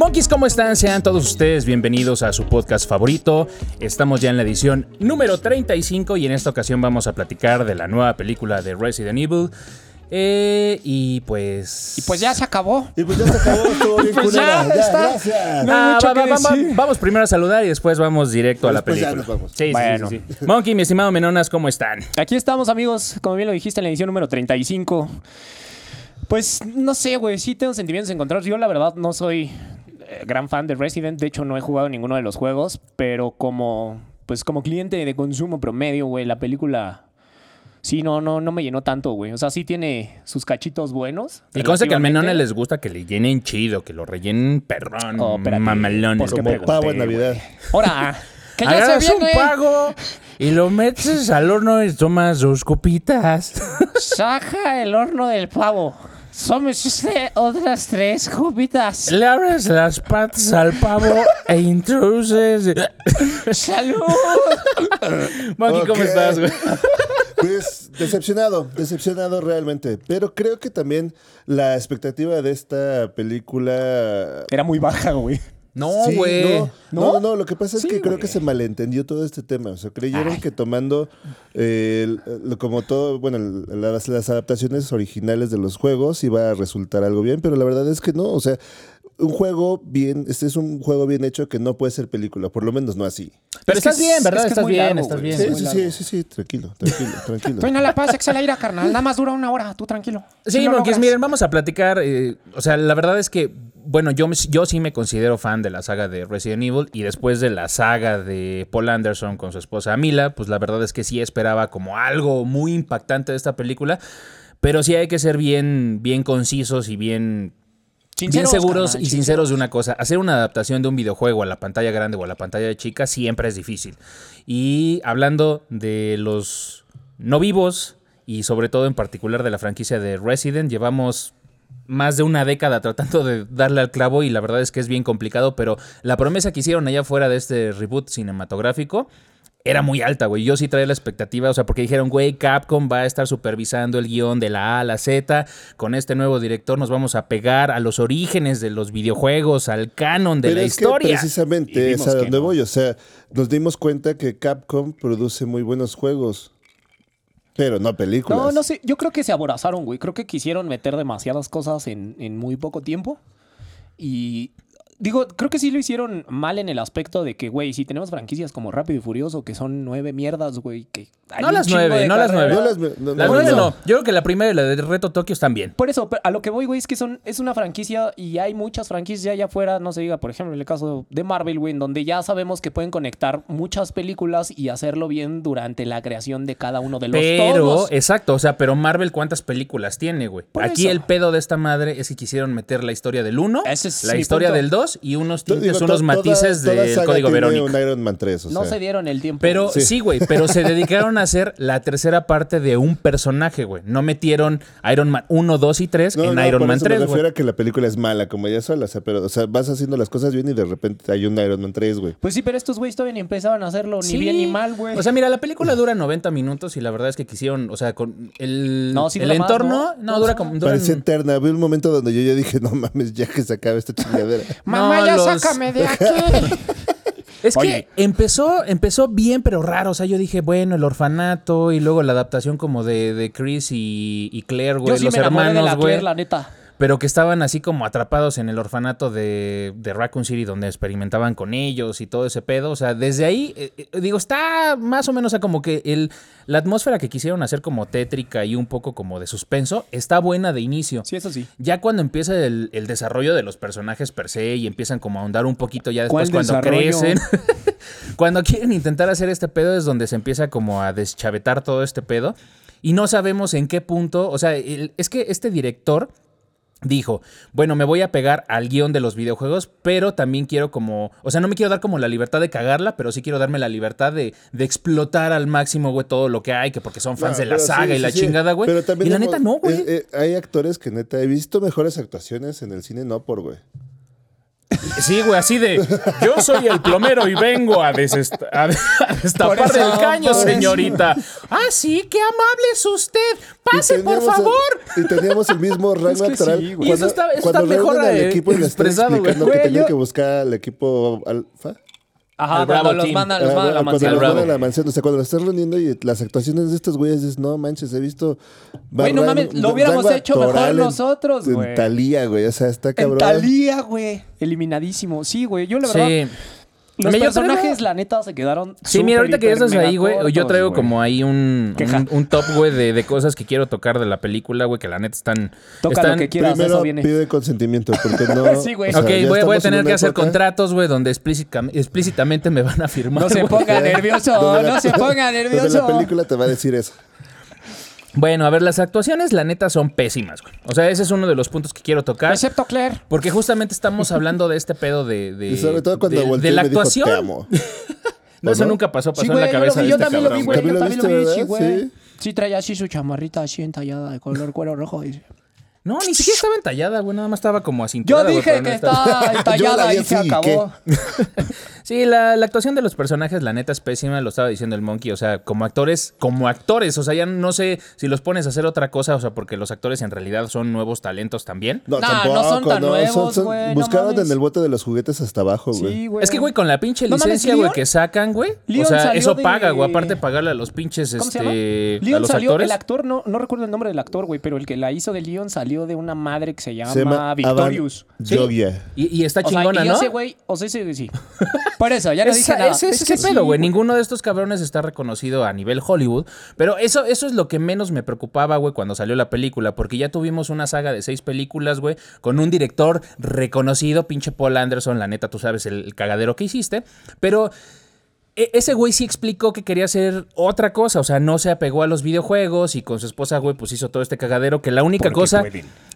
Monkeys, ¿cómo están? Sean todos ustedes bienvenidos a su podcast favorito. Estamos ya en la edición número 35 y en esta ocasión vamos a platicar de la nueva película de Resident Evil. Eh, y pues... Y pues ya se acabó. Y pues ya se acabó, estuvo bien Pues culera. ya, Ya, está. gracias. No mucho va- va- va- vamos primero a saludar y después vamos directo a la ya película. nos vamos. Sí, sí, Bueno. sí, sí. Monkey, mi estimado Menonas, ¿cómo están? Aquí estamos, amigos. Como bien lo dijiste en la edición número 35. Pues no sé, güey. Sí tengo sentimientos encontrados. Yo, la verdad, no soy gran fan de Resident. De hecho, no he jugado ninguno de los juegos. Pero como, pues, como cliente de consumo promedio, güey, la película. Sí, no, no, no me llenó tanto, güey. O sea, sí tiene sus cachitos buenos. Y consta que al. Menones les gusta que le llenen chido, que lo rellenen perrón, Oh, mamalones. ¿Por qué Como pregunté, pavo en Navidad. Ahora, que ya Agarras se un viene. pago y lo metes al horno y tomas dos copitas. Saca el horno del pavo. Somos usted otras tres copitas. Le abres las patas al pavo e introduces. ¡Salud! Monkey, ¿cómo estás, güey? Pues decepcionado, decepcionado realmente. Pero creo que también la expectativa de esta película. Era muy baja, güey. No, Sí, güey. no, no, no, no, lo que pasa es Sí, que creo que se malentendió todo este tema. O sea, creyeron que tomando eh, el- el- como todo, bueno, el- las, las adaptaciones originales de los juegos iba a resultar algo bien, pero la verdad es que no. O sea, un juego bien, este es un juego bien hecho que no puede ser película, por lo menos no así. Pero Es que estás es- bien, ¿verdad? es que es estás bien, largo, estás bien. Sí, sí, sí, sí, sí, tranquilo, tranquilo, tranquilo. Tú no la paz, excel aire, carnal. Nada más dura una hora, tú tranquilo. Sí, logras. miren, vamos a platicar. eh, o sea, la verdad es que, bueno, yo, yo sí me considero fan de la saga de Resident Evil y después de la saga de Paul Anderson con su esposa Mila, pues la verdad es que sí esperaba como algo muy impactante de esta película. Pero sí hay que ser bien, bien concisos y bien bien Sinceros, seguros y sinceros de una cosa. Hacer una adaptación de un videojuego a la pantalla grande o a la pantalla chica siempre es difícil. Y hablando de los no vivos y sobre todo en particular de la franquicia de Resident, llevamos más de una década tratando de darle al clavo y la verdad es que es bien complicado, pero la promesa que hicieron allá fuera de este reboot cinematográfico era muy alta, güey. Yo sí traía la expectativa, o sea, porque dijeron, güey, Capcom va a estar supervisando el guion de la A a la Z. Con este nuevo director nos vamos a pegar a los orígenes de los videojuegos, al canon de Pero la es historia. Precisamente es a donde no. voy. O sea, nos dimos cuenta que Capcom produce muy buenos juegos, pero no películas. No, no sé. Yo creo que se aborazaron, güey. Creo que quisieron meter demasiadas cosas en, en muy poco tiempo. Y. Digo, creo que sí lo hicieron mal en el aspecto de que, güey, si tenemos franquicias como Rápido y Furioso, que son nueve mierdas, güey, que... hay No un las chingo nueve, de no las carrera. nueve. No las no, Las no, nueve no. no. Yo creo que la primera y la de Reto Tokio están bien. Por eso, pero a lo que voy, güey, es que son, es una franquicia y hay muchas franquicias allá afuera, no se diga, por ejemplo, en el caso de Marvel, güey, en donde ya sabemos que pueden conectar muchas películas y hacerlo bien durante la creación de cada uno de los Pero, todos. exacto, o sea, pero Marvel, ¿cuántas películas tiene, güey? Por Aquí eso. el pedo de esta madre es que quisieron meter la historia del 1, Ese es la mi historia punto. del 2 y unos tintes, unos toda- matices toda del saga código tiene Verónica. un Iron Man 3, o no sea. se dieron el tiempo. Pero Sí. sí, güey, pero se dedicaron a hacer la tercera parte de un personaje, güey. No metieron Iron Man 1, 2 y 3 No, en no, Iron por Man eso 3, me güey. refiero a que la película es mala, como ella sola, o sea, pero, o sea, vas haciendo las cosas bien y de repente hay un Iron Man 3, güey. Pues sí, pero estos güeyes todavía ni empezaban a hacerlo ni bien ni mal, güey. O sea, mira, la película dura 90 minutos y la verdad es que quisieron, o sea, con el, No, sí el más, entorno, ¿no? no, dura como... Parecía eterna. Había un momento donde yo ya dije, no mames, ya que se acabe esta chingadera. Mamá, No, ya los- sácame de aquí. Es Oye. que empezó, empezó bien, pero raro. O sea, yo dije, bueno, el orfanato y luego la adaptación como de, de Chris y, y Claire, güey, Yo sí los me enamoré de hermanos, la güey. Claire, la neta. Pero que estaban así como atrapados en el orfanato de, de Raccoon City, donde experimentaban con ellos y todo ese pedo. O sea, desde ahí, eh, eh, digo, está más o menos, o sea, como que el, la atmósfera que quisieron hacer como tétrica y un poco como de suspenso, está buena de inicio. Sí, eso sí. Ya cuando empieza el, el desarrollo de los personajes per se y empiezan como a ahondar un poquito ya después ¿Cuál cuando desarrollo? crecen. cuando quieren intentar hacer este pedo es donde se empieza como a deschavetar todo este pedo. Y no sabemos en qué punto, o sea, el- es que este director dijo, bueno, me voy a pegar al guion de los videojuegos, pero también quiero como, o sea, no me quiero dar como la libertad de cagarla, pero sí quiero darme la libertad de, de explotar al máximo, güey, todo lo que hay, que porque son fans No, de la saga sí, y la sí. chingada, güey. Pero también Y la hemos- neta no, güey. eh, eh, hay actores que neta he visto mejores actuaciones en el cine, no por güey. Sí, güey, así de, yo soy el plomero y vengo a, desest- a, a destapar eso, el caño, eso. señorita. Ah, sí, qué amable es usted. Pase, por el- favor. y teníamos el mismo rango que actoral. sí, güey. Y eso está- eso cuando está mejor, al eh, equipo y le expresado, güey. explicando que yo- que buscar al equipo alfa. Ajá, cuando Bravo los Team. mandan, los Ah, mandan a la cuando mansión. los mandan a la mansión, o sea, cuando lo estás reuniendo y las actuaciones de estos güeyes dices, no manches, he visto. Güey, no mames, lo hubiéramos hecho mejor en- nosotros, En güey. Talía, güey, o sea, está En cabrón. Talía, güey. Eliminadísimo. Sí, güey. Yo la verdad. Sí. Los Me- personajes, traigo- la neta, se quedaron. Sí, mira, ahorita que estás ahí, güey, yo traigo como ahí un, un, un top, güey, de, de cosas que quiero tocar de la película, güey, que la neta están... Toca están lo que quieras, Primero eso viene. pide consentimiento, porque no. Sí, güey. sea, Ok, voy, voy a tener que hacer época contratos, güey, donde explícita- explícitamente me van a firmar. No se ponga nervioso, no se ponga nervioso. la película te va a decir eso. Bueno, a ver, las actuaciones, la neta, son pésimas, güey. O sea, ese es uno de los puntos que quiero tocar. Excepto Claire. Porque justamente estamos hablando de este pedo de... de Y sobre todo cuando de, de la y me dijo, actuación. te amo. No, eso nunca pasó, pasó Sí, en la yo, cabeza vi, de yo este también lo vi, güey. Yo También lo vi, güey. Sí. Sí, traía así su chamarrita así entallada de color cuero rojo. y- No, ni siquiera estaba entallada, güey. Nada más estaba como acinturada. Yo güey, dije pero no que estaba- está Yo entallada y se así, ¿y acabó. Sí, la, la actuación de los personajes, la neta, es pésima, lo estaba diciendo el Monkey. O sea, como actores, como actores, o sea, ya no sé si los pones a hacer otra cosa, o sea, porque los actores en realidad son nuevos talentos también. No, No, tampoco, no son tan no, nuevos, son- güey, buscaron en el bote de los juguetes hasta abajo, güey. Sí, güey. Es que, güey, con la pinche licencia, güey, que sacan, güey. O sea, eso de- paga, güey. Aparte de pagarle a los pinches, ¿Cómo se llama? este. a Leon los salió, actores. el actor, no, no recuerdo el nombre del actor, güey, pero el que la hizo de Leon salió de una madre que se llama, Se llama Victorious. Avan Jogia. Y, y está O sea, chingona, y ¿no? ese güey, o sea, ese sí. Por eso, ya no dije nada. ese es Es que ese sí, pedo, güey. Ninguno de estos cabrones está reconocido a nivel Hollywood. Pero eso, eso es lo que menos me preocupaba, güey, cuando salió la película. Porque ya tuvimos una saga de seis películas, güey, con un director reconocido, pinche Paul Anderson. La neta, tú sabes el, el cagadero que hiciste. Pero. e- Ese güey sí explicó que quería hacer otra cosa, o sea, no se apegó a los videojuegos y con su esposa, güey, pues hizo todo este cagadero que la única cosa...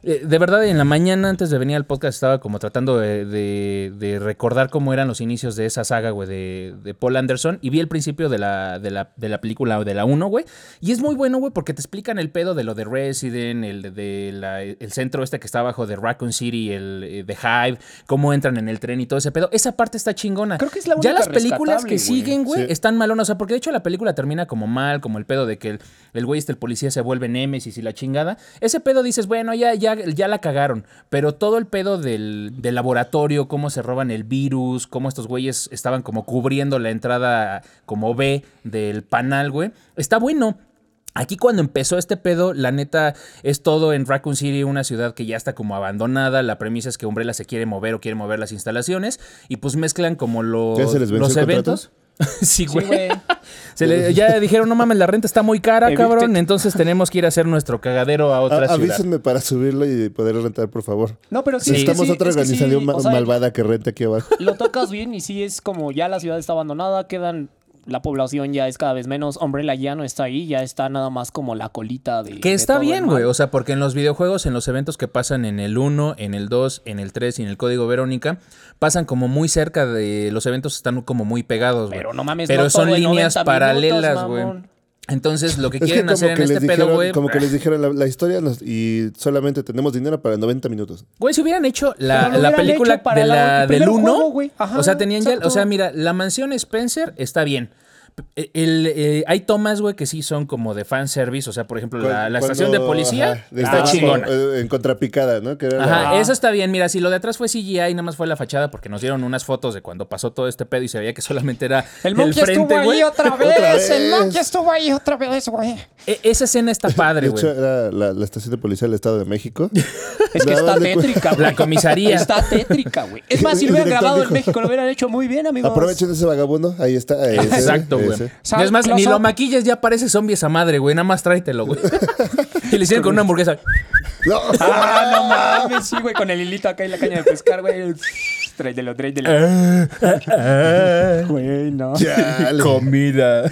Eh, de verdad, en la mañana antes de venir al podcast estaba como tratando de, de- de recordar cómo eran los inicios de esa saga, güey, de, de Paul Anderson. Y vi el principio de la, de la, de la película de la 1, güey. Y es muy bueno, güey, porque te explican el pedo de lo de Resident, el, de, de la- el centro este que está abajo de Raccoon City, el eh, de Hive, cómo entran en el tren y todo ese pedo. Esa parte está chingona. Creo que es la Ya única las películas que siguen, güey, Sí. están malonas. O sea, porque de hecho la película termina como mal, como el pedo de que el, el güey este, el policía, se vuelve Némesis y la chingada. Ese pedo dices, bueno, ya, ya, ya la cagaron. Pero todo el pedo del, del laboratorio, cómo se roban el virus, cómo estos güeyes estaban como cubriendo la entrada como B del panal, güey, está bueno. Aquí cuando empezó este pedo, la neta es todo en Raccoon City, una ciudad que ya está como abandonada. La premisa es que Umbrella se quiere mover o quiere mover las instalaciones y pues mezclan como los, ¿Ya se les venció los el eventos. Sí, güey. güey. Se le- ya dijeron, no mames, la renta está muy cara, cabrón. Entonces tenemos que ir a hacer nuestro cagadero a otra A- ciudad. avísenme para subirlo y poder rentar, por favor. No, pero sí. Necesitamos sí, otra es que sí, organización ma- o sea, malvada que rente aquí abajo. Lo tocas bien y sí es como ya la ciudad está abandonada, quedan. La población ya es cada vez menos. Umbrella ya no está ahí, ya está nada más como la colita de. Que de está todo bien, güey. O sea, porque en los videojuegos, en los eventos que pasan en el 1, en el 2, en el 3 y en el código Verónica, pasan como muy cerca de. Los eventos están como muy pegados, güey. Pero no mames, Pero no son todo líneas 90 paralelas, güey. Entonces, lo que Es que quieren como hacer en que, este les pedo, dijeron, güey. como que les dijeron la, la historia nos- y solamente tenemos dinero para 90 minutos. Güey, si hubieran hecho la, la hubieran película hecho para de la- la, el del primer 1, juego, güey. Ajá, o sea, tenían ya, o sea, mira, la mansión Spencer está bien. P- el- eh, hay tomas, güey, que sí son como de fanservice, o sea, por ejemplo, la, estación de policía ajá, está chingona. eh, En contrapicada, ¿no? Que era la- Ajá, eso está bien. Mira, si lo de atrás fue CGI y nada más fue la fachada porque nos dieron unas fotos de cuando pasó todo este pedo y se veía que solamente era El el, monkey frente, estuvo güey. ahí otra vez. Otra El vez. monkey estuvo ahí otra vez, güey. E- esa escena está padre, De hecho, güey. era la, la estación de policía del Estado de México. Es que está tétrica, güey. La comisaría. Está tétrica, güey. Es más, si lo hubieran grabado en México, lo hubieran hecho muy bien, amigos. Aprovechen ese vagabundo. Ahí está. ese, Exacto, güey. Es más, ni lo up. maquilles, ya parece zombie esa madre, güey. Nada más tráetelo, güey. y le hicieron con una hamburguesa. No. Ah, no mames, sí, güey, con el hilito acá y la caña de pescar, güey. Tráetelo, tráetelo. Güey, no. Comida.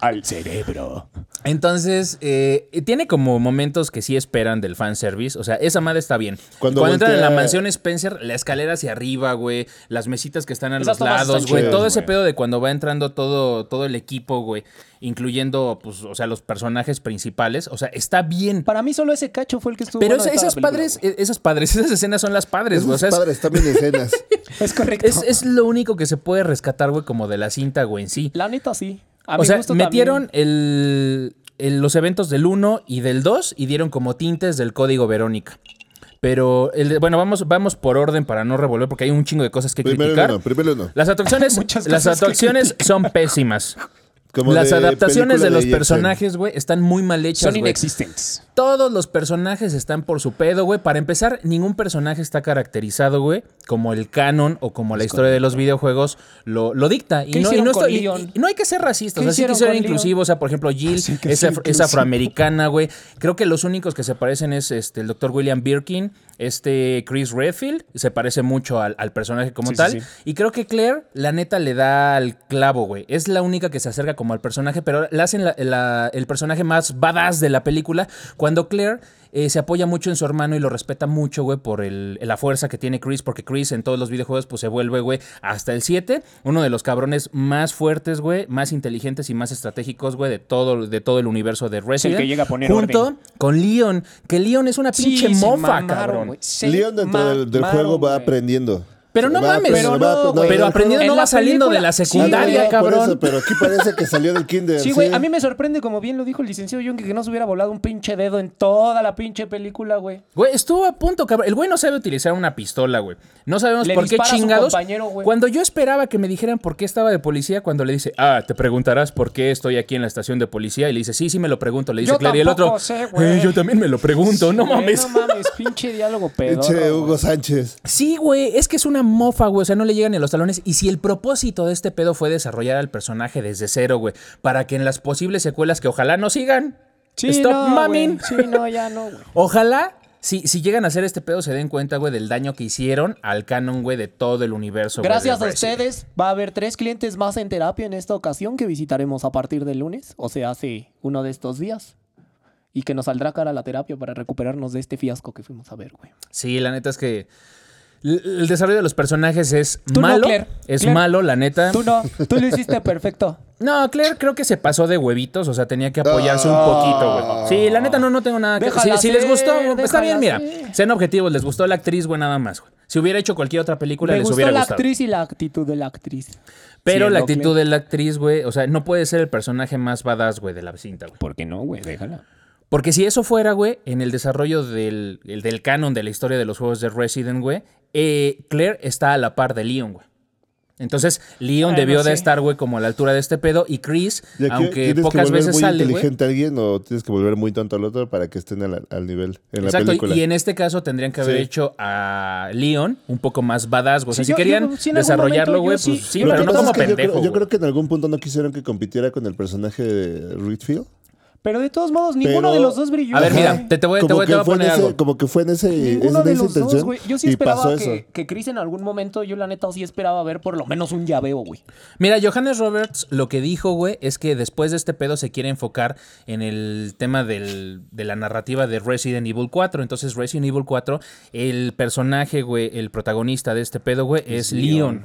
Al cerebro. Entonces, eh, tiene como momentos que sí esperan del fanservice. O sea, esa madre está bien. Cuando Cuando, entran en la mansión Spencer, la escalera hacia arriba, güey. Las mesitas que están a Esas los lados, güey. Todo ese güey. pedo de cuando va entrando todo, todo el equipo, güey. Incluyendo, pues, o sea, los personajes principales. O sea, está bien. Para mí solo ese cacho fue el que estuvo Pero bueno esa- la esas película, padres, güey. esas padres, esas escenas son las padres, güey. O Esos sea, es- padres también escenas. Es correcto. es, es lo único que se puede rescatar, güey, como de la cinta, güey, en sí. La neta sí. A o sea, metieron el, el- los eventos del 1 y del 2 y dieron como tintes del código Verónica. Pero, el de- bueno, vamos, vamos por orden para no revolver porque hay un chingo de cosas que primero criticar. uno, primero uno. Las atracciones, las atracciones son pésimas. Como Las de adaptaciones de los Jackson. personajes, güey, están muy mal hechas, Son inexistentes. Todos los personajes están por su pedo, güey. Para empezar, ningún personaje está caracterizado, güey, como el canon o como la historia de los videojuegos lo, lo dicta. Y ¿Qué no, y hicieron no, con estoy- y- Leon? y no hay que ser racistas, ¿Qué así que hicieron ser inclusivos. O sea, por ejemplo, Jill que es, ser af- es inclusivo. afroamericana, güey. Creo que los únicos que se parecen es este, el doctor William Birkin, este Chris Redfield, se parece mucho al, al personaje como Sí, tal. sí. Y creo que Claire, la neta, le da al clavo, güey. Es la única que se acerca como al personaje, pero le hacen la- la- el personaje más badass de la película. Cuando Claire eh, se apoya mucho en su hermano y lo respeta mucho, güey, por el, la fuerza que tiene Chris, porque Chris en todos los videojuegos, pues se vuelve, güey, hasta el 7, uno de los cabrones más fuertes, güey, más inteligentes y más estratégicos, güey, de todo, de todo el universo de Resident. que llega a poner Junto orden. con Leon, que Leon es una pinche Sí, mofa, mamaron, cabrón. Leon dentro del, juego va aprendiendo. Pero no mames, pero no, aprendiendo. güey. Pero no la va saliendo de la secundaria, cabrón. eso, pero aquí parece que salió del kinder. Sí, güey, a mí me sorprende, como bien lo dijo el licenciado John, que no se hubiera volado un pinche dedo en toda la pinche película, güey. Güey, estuvo a punto, cabrón. El güey no sabe utilizar una pistola, güey. No sabemos Le por qué dispara a su chingados. Cuando yo esperaba que me dijeran por qué estaba de policía, cuando le dice, ah, te preguntarás por qué estoy aquí en la estación de policía. Y le dice, sí, sí me lo pregunto. Le dice Yo Claire. Y el otro, sé, güey. "Eh, yo también me lo pregunto. no mames. No mames, pinche diálogo pedo. Eche Hugo Sánchez. Sí, güey, es que es una mofa, güey. O sea, no le llegan ni a los talones. Y si el propósito de este pedo fue desarrollar al personaje desde cero, güey, para que en las posibles secuelas que ojalá no sigan. Sí, Stop no. Sí, no, ya no, güey. Ojalá, si, si llegan a hacer este pedo, se den cuenta, güey, del daño que hicieron al canon, güey, de todo el universo. Gracias a ustedes, va a haber tres clientes más en terapia en esta ocasión que visitaremos a partir del lunes, o sea, hace uno de estos días. Y que nos saldrá cara la terapia para recuperarnos de este fiasco que fuimos a ver, güey. Sí, la neta es que el, desarrollo de los personajes es Tú no, malo. Claire. es Claire. malo, la neta. Tú no, tú lo hiciste perfecto. No, Claire creo que se pasó de huevitos, o sea, tenía que apoyarse un poquito, güey. Sí, la neta no, no tengo nada que Si, si les gustó, está bien, mira. ser. Sean objetivos, les gustó la actriz, güey, nada más, güey. Si hubiera hecho cualquier otra película, Me les gustó hubiera la gustado. actriz y la actitud de la actriz. Pero la actitud Claire. de la actriz, güey, o sea, no puede ser el personaje más badass, güey, de la cinta, güey. ¿Por qué no, güey? Déjala. Porque si eso fuera, güey, en el desarrollo del, el- del canon de la historia de los juegos de Resident, güey, eh, Claire está a la par de Leon, güey. Entonces, Leon debió de estar, güey, como a la altura de este pedo. Y Chris, ¿Y aquí aunque tienes que pocas volver veces muy sale, güey. inteligente a alguien o tienes que volver muy tonto al otro para que estén al, al nivel en la Exacto, y- película? y en este caso tendrían que haber Sí. hecho a Leon un poco más badass, güey. O sea, Sí, si yo- querían yo- desarrollarlo, momento güey, pues sí- pero que no como es que yo pendejo. creo- Yo, güey. creo que en algún punto no quisieron que compitiera con el personaje de Redfield. Pero de todos modos, ninguno Pero- de los dos brilló. A ver, güey. mira, te, te voy, te Como voy- te que voy a fue en poner ese- algo. Como que fue en ese Ninguno de esa los dos, intención güey. Yo sí y esperaba que, que Chris en algún momento, yo la neta sí esperaba ver por lo menos un llaveo, güey. Mira, Johannes Roberts lo que dijo, güey, es que después de este pedo se quiere enfocar en el tema del- de la narrativa de Resident Evil 4. Entonces, Resident Evil 4, el personaje, güey, el protagonista de este pedo, güey, es, Leon.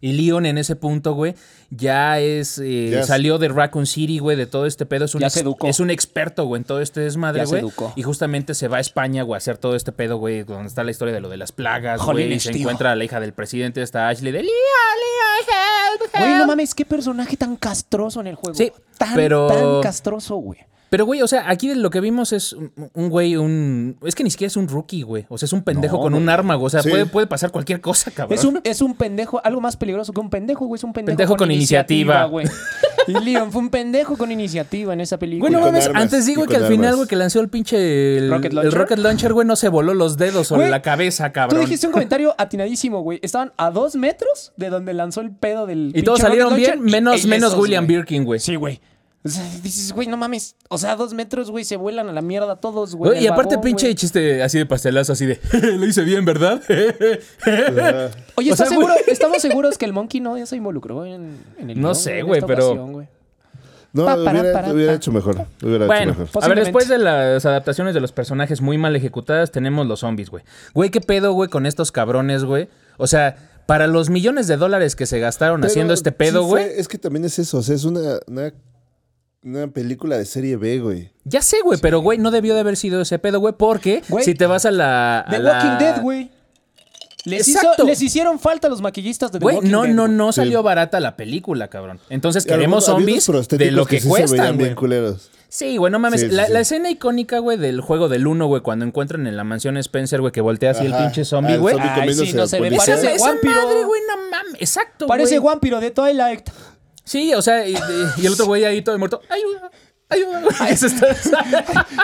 Y Leon en ese punto, güey, ya es. eh, Ya es- salió de Raccoon City, güey, de todo este pedo. Es un, Ya se educó. es un experto, güey, en todo este desmadre, Ya se güey. educó. Y justamente se va a España, güey, a hacer todo este pedo, güey, donde está la historia de lo de las plagas, güey. Y se tío. encuentra a la hija del presidente, está Ashley de Leon, Leon, help, Güey, no help". mames, qué personaje tan castroso en el juego. Sí, tan, pero- tan castroso, güey. Pero, güey, o sea, aquí lo que vimos es un un güey, un... Es que ni siquiera es un rookie, güey. O sea, es un pendejo No, con un arma, güey. O sea, Sí. puede, puede pasar cualquier cosa, cabrón. Es un, es un pendejo, algo más peligroso que un pendejo, güey. Es un pendejo, Pendejo con iniciativa. güey. Y Leon fue un pendejo con iniciativa en esa película. Güey, no con mames, armas, antes digo que con al final, armas. güey, que lanzó el pinche... El ¿Rocket el launcher? rocket launcher, güey, no se voló los dedos sobre Güey, la cabeza, Tú cabrón. dijiste un comentario atinadísimo, güey. Estaban a dos metros de donde lanzó el pedo del. Y todos salieron rocket bien, launcher menos, menos William güey. Birkin, güey. Sí, güey. O sea, dices, güey, no mames. O sea, dos metros, güey, se vuelan a la mierda todos, güey. Y aparte, vagón, pinche güey. chiste así de pastelazo, así de... Lo hice bien, ¿verdad? Oye, o ¿estás sea, güey. seguro? ¿estamos seguros que el Monkey no ya se involucró en, en el No guion, sé, en güey, esta pero- ocasión, güey? No, Pa, para, hubiera, para, hubiera pa. hecho mejor. Hubiera hecho Bueno, mejor. a ver, Posiblemente. después de las adaptaciones de los personajes muy mal ejecutadas, tenemos los zombies, güey. Güey, ¿qué pedo, güey, con estos cabrones, güey? O sea, para los millones de dólares que se gastaron Pero haciendo este pedo, sí fue- güey. es que también es eso. O sea, es una, una, una película de serie B, güey. Ya sé, güey, pero, güey, no debió de haber sido ese pedo, güey, porque Güey, si te vas a la... a The la- Walking Dead, güey. Les, hizo- les hicieron falta los maquillistas de The Güey, Walking no, Dead, no, güey. no Sí. salió barata la película, cabrón. Entonces algunos- queremos zombies de lo que, sí se cuestan, güey. culeros. Sí, güey, no mames. Sí, sí, la, sí. la escena icónica, güey, del juego del 1, güey, cuando encuentran en la mansión Spencer, güey, que voltea así el Ajá. pinche Ah, zombie, el güey. zombie Ay, comiéndose sí, no se ve, parece esa vampiro. madre, güey, no mames. Exacto, Parece güey. vampiro de Twilight. Sí, o sea, y, el otro güey ahí todo muerto. Ayuda, ayuda, güey. Se está,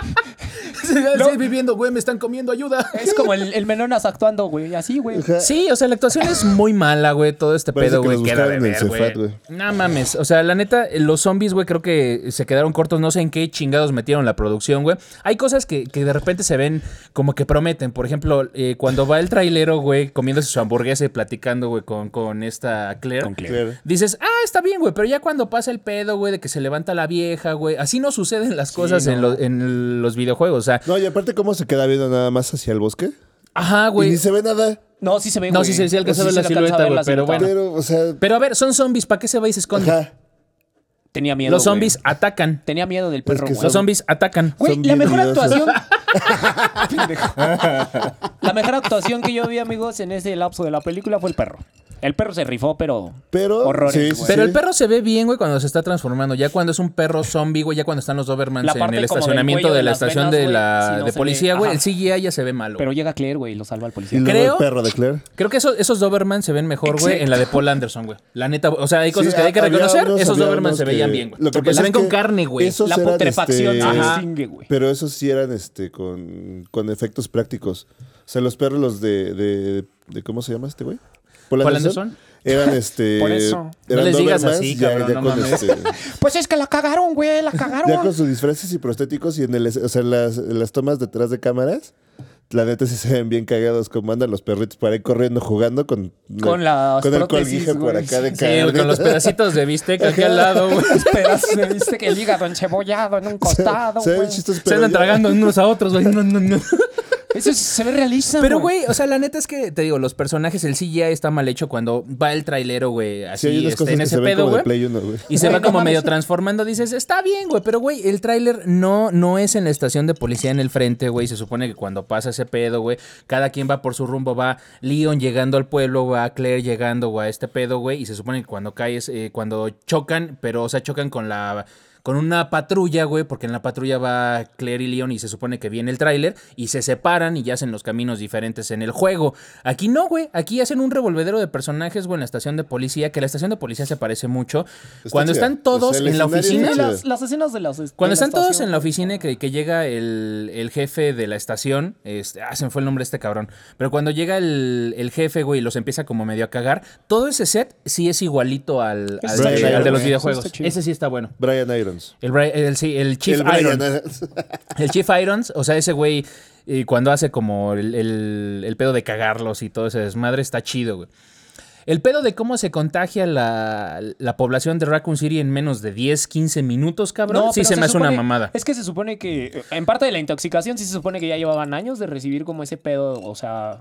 se No. viviendo, güey, me están comiendo, ayuda. Es como el, el menonas actuando, güey. Así, güey. Sí, o sea, la actuación es muy mala, güey. Todo este Parece pedo, que güey, queda de ver, güey. No mames. O sea, la neta, los zombies, güey, creo que se quedaron cortos. No sé en qué chingados metieron la producción, güey. Hay cosas que, que de repente se ven como que prometen. Por ejemplo, eh, cuando va el trailero, güey, comiéndose su hamburguesa y platicando, güey, con, con esta Claire. Con Claire. Dices, ah, está bien, güey, pero ya cuando pasa el pedo, güey, de que se levanta la vieja, güey, así no suceden las cosas en, no. lo- en los videojuegos. O sea, No, y aparte, ¿cómo se queda viendo nada más hacia el bosque? ajá, Y güey. ni se ve nada. No, sí se ve, No, güey. sí se- sí alcanza a ver Sí la silueta, güey, pero bueno. Pero, o sea. Pero a ver, son zombies, ¿para qué se va y se esconde? Ajá. Tenía miedo, Los güey. zombies atacan. Tenía miedo del perro, que güey. Los zombies atacan. Güey, son la mejor actuación. La mejor actuación que yo vi, amigos, en ese lapso de la película fue el perro. El perro se rifó, pero. Pero. Horrores, sí, sí, Pero sí. el perro se ve bien, güey, cuando se está transformando. Ya cuando es un perro zombie, güey, ya cuando están los Dobermans en el estacionamiento de de la estación venas, de la no de policía, güey, el CGI ya se ve malo. Pero llega Claire, güey, y lo salva al policía. Y creo- el perro de Claire. Creo que esos, esos Dobermans se ven mejor, güey, en la de Paul Anderson, güey. La neta, o sea, hay cosas Sí, que hay que reconocer. esos Dobermans se veían bien, güey. Lo que Porque se ven con carne, güey. La putrefacción este, se Ajá. distingue, güey. Pero esos sí eran este con, con efectos prácticos. O sea, los perros, los de. de, de- ¿Cómo se llama este güey? Paul ¿Paul Anderson. Anderson? Eran este. Por eso. No Eran les digas así, ya, cabrón, ya no con mames. este. Pues es que la cagaron, güey, la Ya con cagaron. sus disfraces y prostéticos y en el, o sea, en las, en las tomas detrás de cámaras, la neta sí se ven bien cagados como andan los perritos por ahí corriendo, jugando con, Con las con el colguije por acá de Sí, con los pedacitos de bistec aquí al lado, güey. Los pedazos de viste que el hígado encebollado en un costado, Se ven güey. chistosos, Se andan ya- tragando unos a otros, güey. No, no, no. Eso se ve realista, Pero, güey, o sea, la neta es que, te digo, los personajes, el CGI está mal hecho cuando va el trailero, güey, Sí, hay así, unas este, cosas en que ese se pedo, güey. Play 1, güey. Y se va no como mames. medio transformando. Dices, está bien, güey. Pero, güey, el tráiler no, no es en la estación de policía en el frente, güey. Se supone que cuando pasa ese pedo, güey, cada quien va por su rumbo. Va Leon llegando al pueblo, va Claire llegando, güey, a este pedo, güey. Y se supone que cuando caes, eh, cuando chocan, pero, o sea, chocan con la... Con una patrulla, güey, porque en la patrulla va Claire y Leon y se supone que viene el tráiler y se separan y ya hacen los caminos diferentes en el juego. Aquí no, güey. Aquí hacen un revolvedero de personajes, güey, en la estación de policía, que la estación de policía se parece mucho. Está Cuando están todos en la oficina, las, las escenas de las. de cuando están todos en la oficina que, que llega el, el jefe de la estación, este, ah, se me fue el nombre de este cabrón, pero cuando llega el, el jefe, güey, y los empieza como medio a cagar, todo ese set sí es igualito al, de los videojuegos. Ese sí está bueno. Brian Irons. El, el, sí, el Chief el. Irons. El Chief Irons, o sea, ese güey, eh, cuando hace como el, el- el pedo de cagarlos y todo ese desmadre, está chido, güey. El pedo de cómo se contagia la, la población de Raccoon City en menos de 10, 15 minutos, cabrón. sí, pero se me hace una mamada. Es que se supone que, en parte de la intoxicación, sí se supone que ya llevaban años de recibir como ese pedo, o sea,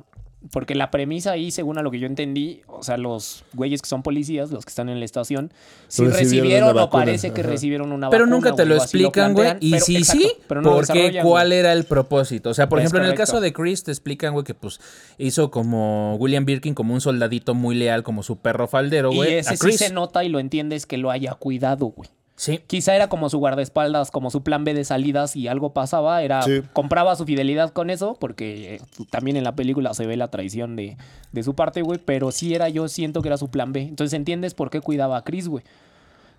porque la premisa ahí, según a lo que yo entendí, o sea, los güeyes que son policías, los que están en la estación, sí Recibieron recibieron, o parece que ajá. recibieron una Pero vacuna, nunca te lo explican, güey. Y pero- sí, exacto, sí, pero no porque cuál güey. era el propósito. O sea, por Es ejemplo, en el caso de Chris, te explican, güey, que pues hizo como William Birkin, como un soldadito muy leal, como su perro faldero, Y güey. ese a sí se nota y lo entiendes que lo haya cuidado, güey. Sí. Quizá era como su guardaespaldas, como su plan B de salidas y algo pasaba, era Sí. compraba su fidelidad con eso, porque eh, también en la película se ve la traición de, de su parte, güey, pero sí era, yo siento que era su plan B. Entonces entiendes por qué cuidaba a Chris, güey.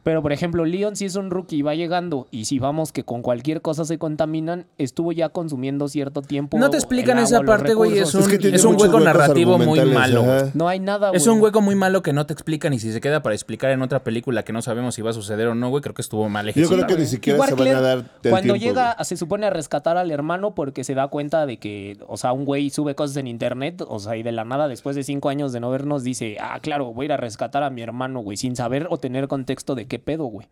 Pero, por ejemplo, Leon si es un rookie y va llegando y si vamos que con cualquier cosa se contaminan, estuvo ya consumiendo cierto tiempo. No te explican esa agua, los parte, güey, es un- que tiene es un hueco narrativo muy malo, ajá. No hay nada, güey. Es un hueco muy malo que no te explican y si se queda para explicar en otra película que no sabemos si va a suceder o no, güey, creo que estuvo mal Yo ejecutado. creo que ni siquiera Igual se van a dar del Cuando tiempo, llega, güey. se supone a rescatar al hermano porque se da cuenta de que, o sea, un güey sube cosas en internet, o sea, y de la nada, después de cinco años de no vernos, dice, ah, claro, voy a ir a rescatar a mi hermano, güey, sin saber o tener contexto de qué pedo, güey.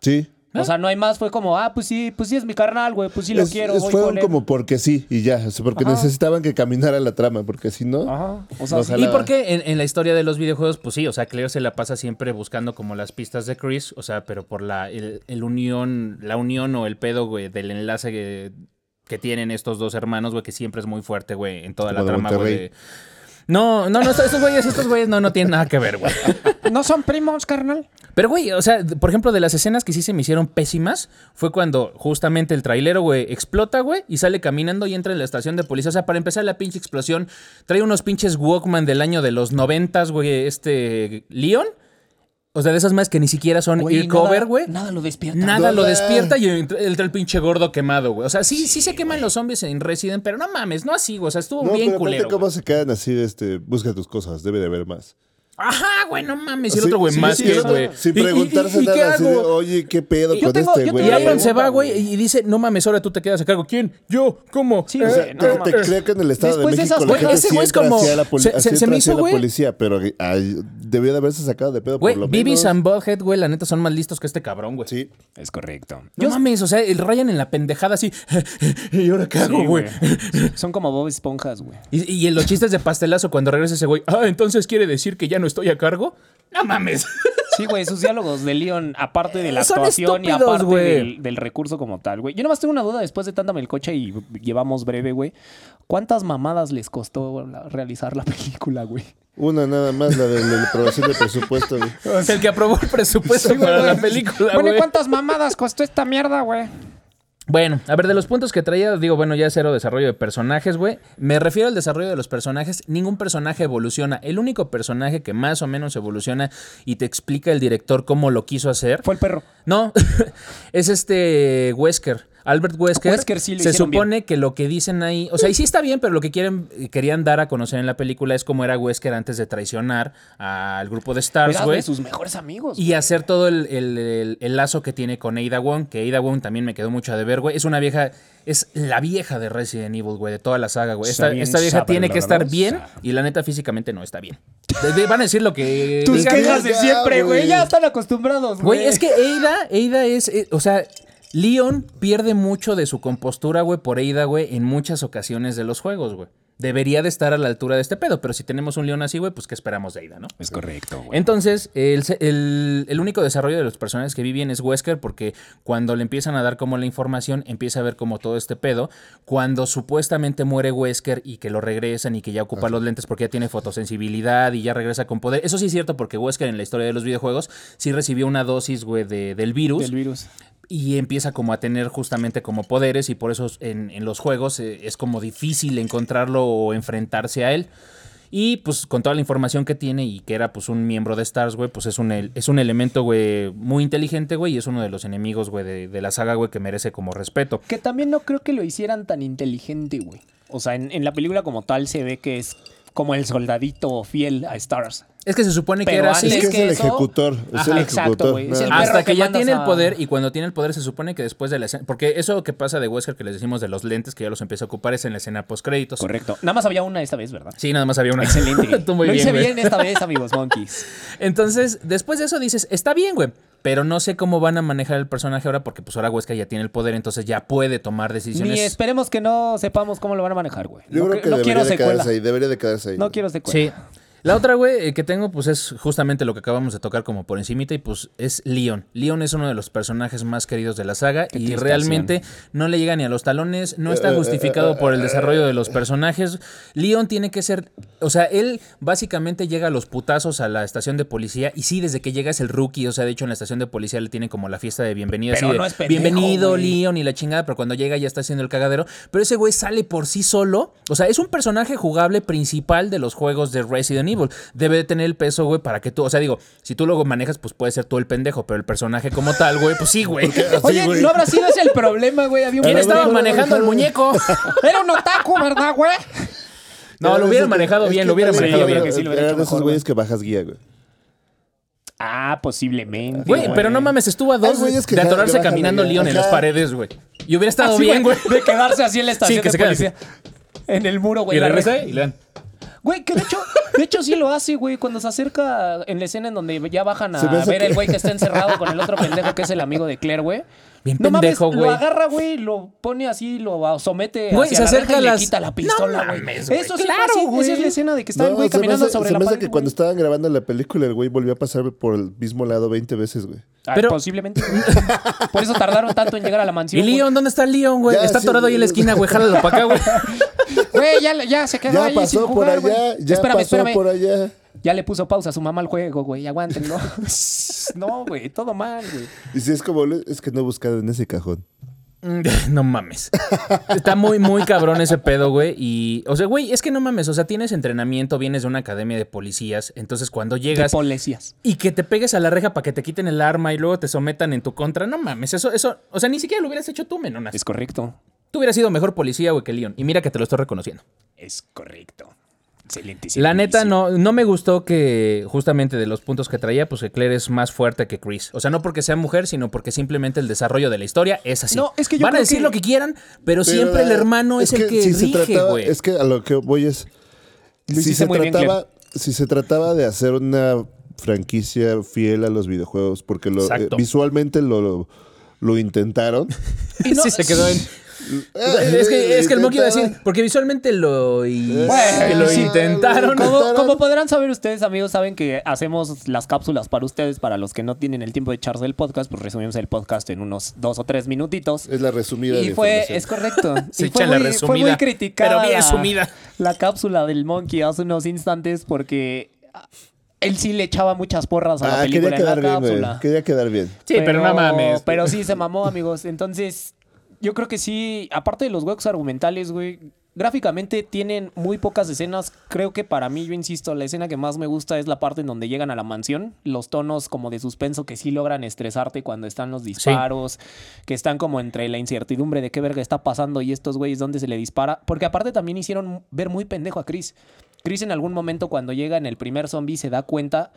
Sí. O sea, no hay más, fue como, ah, pues sí, pues sí es mi carnal, güey, pues sí lo Es- quiero, es- voy fueron con él. como porque sí y ya, o sea, porque Ajá. necesitaban que caminara la trama, porque si no, Ajá. O sea, no sí. Y porque en, en la historia de los videojuegos, pues sí, o sea, Claire se la pasa siempre buscando como las pistas de Chris, o sea, pero por la el, el unión, la unión o el pedo, güey, del enlace que, que tienen estos dos hermanos, güey, que siempre es muy fuerte, güey, en toda Como la trama, güey. De- No, no, no, estos güeyes, estos güeyes no, no tienen nada que ver, güey. ¿No son primos, carnal? Pero, güey, o sea, por ejemplo, de las escenas que sí se me hicieron pésimas, fue cuando justamente el trailero, güey, explota, güey, y sale caminando y entra en la estación de policía. O sea, para empezar la pinche explosión, trae unos pinches Walkman del año de los noventas, güey, este Leon. O sea, de esas más que ni siquiera son Güey, ear cover, nada- güey. Nada lo despierta. Nada lo despierta y entra entra el pinche gordo quemado, güey. O sea, sí, sí se queman los zombies en Resident, pero no mames, no así, güey. O sea, estuvo no, bien pero culero. cómo se quedan así, este, busca tus cosas, debe de haber más. Ajá, güey, no mames. Y el Sí, otro güey sí, más sí, que, güey. Sin ¿Y- y- preguntarse y- y qué nada, así de, hago? oye, qué pedo Yo con tengo- este güey. Y Iron se va, güey, y dice, no mames, ahora tú te quedas a cargo. ¿Quién? ¿Yo? ¿Cómo? Sí, Eh, o sea, no Te, mames. te creo que en el Estado Después de de México esas- la Güey, gente ese güey es como- hacia la, se- se- así se me hacia hizo, la güey. policía, pero ay, debió de haberse sacado de pedo Güey, por lo menos. and Butthead, güey, la neta son más listos que este cabrón, güey. Sí. Es correcto. No mames, o sea, el rayan en la pendejada así. ¿Y ahora qué hago, güey? Son como Bob Esponjas, güey. Y, y en los chistes de pastelazo cuando regresa ese güey, ah, entonces quiere decir que ya no estoy a cargo. No mames. Sí, güey, sus diálogos de Leon, aparte de la Son actuación y aparte del, del recurso como tal, güey. Yo nomás tengo una duda después de tanta melcocha y llevamos breve, güey. ¿Cuántas mamadas les costó la- realizar la película, güey? Una nada más, la de la aprobación de presupuesto. güey. el que aprobó el presupuesto para la película, Bueno, ¿y güey. cuántas mamadas costó esta mierda, güey? Bueno, a ver, de los puntos que traía, digo, bueno, ya cero desarrollo de personajes, güey. Me refiero al desarrollo de los personajes. Ningún personaje evoluciona. El único personaje que más o menos evoluciona y te explica el director cómo lo quiso hacer. Fue el perro. No, es este Wesker. Albert Wesker. Wesker sí lo se supone que lo que dicen ahí, o sea, y sí está bien, pero lo que quieren, querían dar a conocer en la película es cómo era Wesker antes de traicionar al grupo de Stars, güey. de sus mejores amigos. Y hacer todo el, el- el- el lazo que tiene con Ada Wong, que Ada Wong también me quedó mucho a deber, güey. Es una vieja, es la vieja de Resident Evil, güey, de toda la saga, güey. Esta, vieja tiene que estar bien y la neta físicamente no está bien. Van a decir lo que... Tus quejas de siempre, güey. güey. Ya están acostumbrados, güey. Güey, es que Ada, Ada es, eh, o sea, Leon pierde mucho de su compostura, güey, por Ada, güey, en muchas ocasiones de los juegos, güey. Debería de estar a la altura de este pedo, pero si tenemos un Leon así, güey, pues ¿qué esperamos de Ada, no? Es correcto, güey. Entonces, el, el- el único desarrollo de los personajes que vi bien es Wesker, porque cuando le empiezan a dar como la información, empieza a ver como todo este pedo. Cuando supuestamente muere Wesker y que lo regresan y que ya ocupa los lentes porque ya tiene fotosensibilidad y ya regresa con poder. Eso sí es cierto, porque Wesker en la historia de los videojuegos sí recibió una dosis, güey, de- del virus Del virus. y empieza como a tener justamente como poderes y por eso en, en los juegos eh, es como difícil encontrarlo o enfrentarse a él. Y pues con toda la información que tiene y que era pues un miembro de Stars, güey, pues es un, es un elemento, güey, muy inteligente, güey, y es uno de los enemigos, güey, de, la saga, güey, que merece como respeto. Que también no creo que lo hicieran tan inteligente, güey. O sea, en la película como tal se ve que es como el soldadito fiel a Stars. Es que se supone que Pero era así. que es que el eso- ejecutor. Es Ajá, el exacto, ejecutor. güey. Es el perro Hasta que, que ya tiene el a- poder y cuando tiene el poder se supone que después de la escena, porque eso que pasa de Wesker que les decimos de los lentes que ya los empieza a ocupar es en la escena post créditos. Correcto. Nada más había una esta vez, ¿verdad? Sí, nada más había una. Excelente. Tú muy lo bien, hice güey. bien esta vez, amigos monkeys. Entonces, después de eso dices, está bien, güey. Pero no sé cómo van a manejar el personaje ahora, porque pues ahora Huesca ya tiene el poder, entonces ya puede tomar decisiones. Ni esperemos que no sepamos cómo lo van a manejar, güey. Yo no creo cre- que no debería quiero de secuela. quedarse ahí. Debería de quedarse ahí. No quiero secuela. Sí. La otra, güey, eh, que tengo, pues es justamente lo que acabamos de tocar como por encimita y pues es Leon. Leon es uno de los personajes más queridos de la saga Qué y realmente no le llega ni a los talones, no está justificado por el desarrollo de los personajes. Leon tiene que ser, o sea, él básicamente llega a los putazos a la estación de policía y sí, desde que llega es el rookie, o sea, de hecho en la estación de policía le tienen como la fiesta de bienvenida. Pero así de, no es pendejo, Bienvenido, güey". Leon y la chingada, pero cuando llega ya está haciendo el cagadero. Pero ese güey sale por sí solo. O sea, es un personaje jugable principal de los juegos de Resident Evil. Debe de tener el peso, güey, para que tú. O sea, digo, si tú lo manejas, pues puede ser tú el pendejo, pero el personaje como tal, güey, pues sí, güey. Oye, güey. ¿no habrá sido ese el problema, güey? Había un ¿Quién estaba manejando déjalo. muñeco? Era un otaku, ¿verdad, güey? No, lo esos- manejado bien, lo hubieran sí, manejado bien. que sí lo hubiera Era hecho de esos güeyes que bajas guía, güey. Ah, posiblemente. Güey, pero no mames, estuvo a dos que de atorarse caminando Leon en las paredes, güey. Y hubiera estado Así, bien, güey. De quedarse así en la estación Sí, que de se policía. En el muro, güey. Y la regresa re- y le dan. Güey, que de hecho, de hecho sí lo hace, güey. Cuando se acerca en la escena en donde ya bajan a ver que- el güey que está encerrado con el otro pendejo que es el amigo de Claire, güey. Bien no pendejo, mames, güey. lo agarra, güey, lo pone así, lo somete Güey, hacia se la acerca reja y a las- le quita la pistola, No güey. mames, güey. Eso sí, Claro, fue así, güey. Esa es la escena de que está el No, güey se caminando hace- sobre se la me hace pared, que cuando estaban grabando la película, el güey volvió a pasar por el mismo lado 20 veces, güey. Ah, Pero- posiblemente. Por eso tardaron tanto en llegar a la ¿Y mansión. güey. Leon? ¿Dónde está Leon, güey? Ya, Está sí, atorado ahí en la esquina, güey. Jálalo para acá, güey. Güey, ya, ya se quedó Ya ahí sin pasó por jugar, allá, güey. ya espérame, pasó espérame. por allá. Ya le puso pausa a su mamá al juego, güey. Aguántenlo. no, güey, todo mal, güey. Y si es como, es que no he buscado en ese cajón. No mames. Está muy, muy cabrón ese pedo, güey. Y, o sea, güey, es que no mames. O sea, tienes entrenamiento, vienes de una academia de policías. Entonces, cuando De llegas policías. y que te pegues a la reja para que te quiten el arma y luego te sometan en tu contra, no mames. Eso, eso, o sea, ni siquiera lo hubieras hecho tú, menonas. Es correcto. Tú hubieras sido mejor policía, güey, que Leon. Y mira que te lo estoy reconociendo. Es correcto. Excelente. La neta, no, no me gustó que, justamente de los puntos que traía, pues que Claire es más fuerte que Chris. O sea, no porque sea mujer, sino porque simplemente el desarrollo de la historia es así. No, es que yo Van a decir que- lo que quieran, pero, Pero siempre el hermano es, el que, si rige, trataba-. Es que a lo que voy es. Lo Si se, trataba, si se trataba de hacer una franquicia fiel a los videojuegos, porque lo, eh, visualmente lo, lo, lo intentaron. Y no- sí se quedó en... es que, es que el Monkey iba a decir, porque visualmente lo, y- Bueno, lo sí. intentaron. Como, podrán saber ustedes, amigos, saben que hacemos las cápsulas para ustedes, para los que no tienen el tiempo de echarse el podcast, pues resumimos el podcast en unos dos o tres minutitos. Es la resumida Y de fue, es correcto. Se y fue muy, fue muy criticada pero bien la- sumida. La cápsula del Monkey hace unos instantes porque él sí le echaba muchas porras a la Ah, película quería en la quedar bien, cápsula. Quería quedar bien. Sí, pero, no mames. Pero sí se mamó, amigos. Entonces, yo creo que sí, aparte de los huecos argumentales, güey, gráficamente tienen muy pocas escenas. Creo que para mí, yo insisto, la escena que más me gusta es la parte en donde llegan a la mansión. Los tonos como de suspenso que sí logran estresarte cuando están los disparos, que están como entre la incertidumbre de qué verga está pasando y estos güeyes dónde se le dispara. Porque aparte también hicieron ver muy pendejo a Chris. Chris en algún momento cuando llega en el primer zombie se da cuenta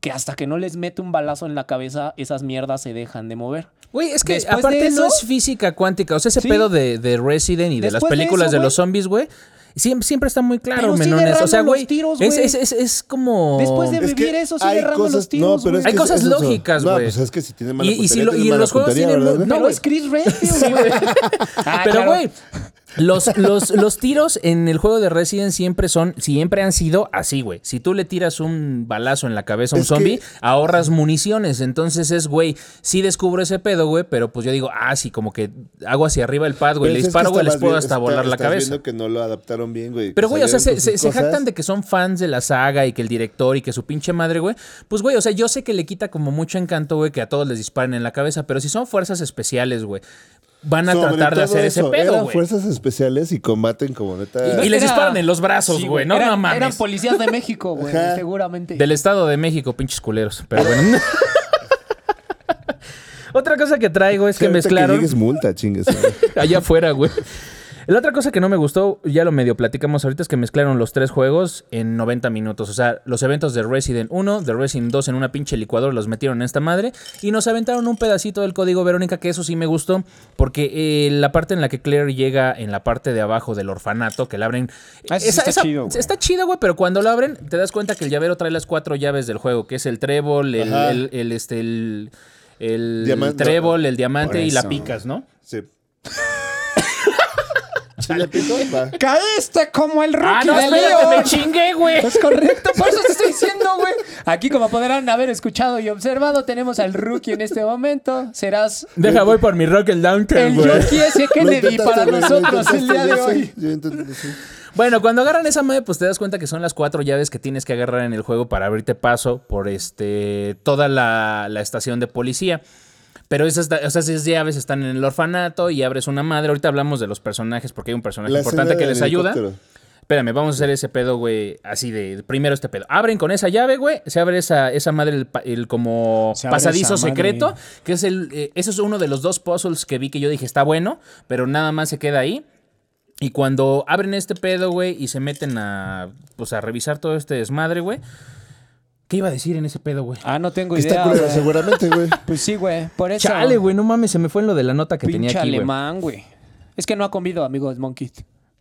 que hasta que no les mete un balazo en la cabeza, esas mierdas se dejan de mover. Güey, es que Después aparte de no eso- es física cuántica. O sea, ese Sí. pedo de, de Resident y de las Después de películas de, eso, los güey. zombies, güey. Siempre, siempre está muy claro, Pero menones. O sea, errando güey. los tiros, es, güey. es, es, es como. Después de Es que vivir eso, sigue hay errando cosas- los tiros, no, pero güey. es Hay que cosas es eso. lógicas, No, güey. pues es que si tiene mala Y- y si puntería, lo- tiene y mala los juegos puntería, tienen ¿verdad? muy- no, güey. es Chris Redfield, güey. Ah, Pero, claro. Los, los, los tiros en el juego de Resident siempre son, siempre han sido así, güey. Si tú le tiras un balazo en la cabeza a un Es que- zombie, ahorras municiones. Entonces es, güey, sí descubro ese pedo, güey, pero pues yo digo, ah, sí, como que hago hacia arriba el pad, güey, le disparo, güey, les puedo bien- hasta está- volar la cabeza. viendo que no lo adaptaron bien, güey. Pero, güey, o sea, se, se- jactan de que son fans de la saga y que el director y que su pinche madre, güey. Pues, güey, o sea, yo sé que le quita como mucho encanto, güey, que a todos les disparen en la cabeza, pero si son fuerzas especiales, güey, van a Sobre tratar de hacer ese pedo, Eran güey. fuerzas especiales y combaten como neta. Y les Era- disparan en los brazos, Sí, güey, no, eran, no mames. Eran policías de México, güey, seguramente. Del Estado de México, pinches culeros. Pero bueno. Otra cosa que traigo es que mezclaron. llegues multa, chingues. allá afuera, güey. La otra cosa que no me gustó, ya lo medio platicamos ahorita, es que mezclaron los tres juegos en 90 minutos. O sea, los eventos de Resident 1, de Resident 2 en una pinche licuadora los metieron en esta madre y nos aventaron un pedacito del código Verónica, que eso sí me gustó, porque eh, la parte en la que Claire llega en la parte de abajo del orfanato, que la abren... Ah, está chido, güey. Está chido, güey, pero cuando lo abren te das cuenta que el llavero trae las cuatro llaves del juego, que es el trébol, el, Ajá. el, el, este, el, trébol, el diamante y la picas, ¿no? Sí. ¿Chile pito? Va. ¡Caíste como el rookie Ah, no, de espérate, me chingué, güey. Es correcto, por eso te estoy diciendo, güey. Aquí, como podrán haber escuchado y observado, tenemos al rookie en este momento. Serás Deja, voy por mi Rocket Launcher, el güey. Yorkie ese Kennedy para nosotros el día de hoy. yo intenté, sí. Bueno, cuando agarran esa madre, pues te das cuenta que son las cuatro llaves que tienes que agarrar en el juego para abrirte paso por este toda la, la estación de policía. Pero esas, o sea, esas llaves están en el orfanato y abres una madre. Ahorita hablamos de los personajes porque hay un personaje La importante que les ayuda. Espérame, vamos a hacer ese pedo, güey, así de primero este pedo. Abren con esa llave, güey, se abre esa, esa madre, el, como pasadizo madre. secreto, que es el, eh, eso es uno de los dos puzzles que vi que yo dije está bueno, pero nada más se queda ahí. Y cuando abren este pedo, güey, y se meten a, pues, a revisar todo este desmadre, güey. ¿Qué iba a decir en ese pedo, güey? Ah, no tengo Que está idea. culero, güey. seguramente, güey. Pues sí, güey. Por eso. Chale, güey, no mames, se me fue en lo de la nota que Pinche tenía aquí, güey. alemán, güey. Es que no ha comido, amigos Monkey.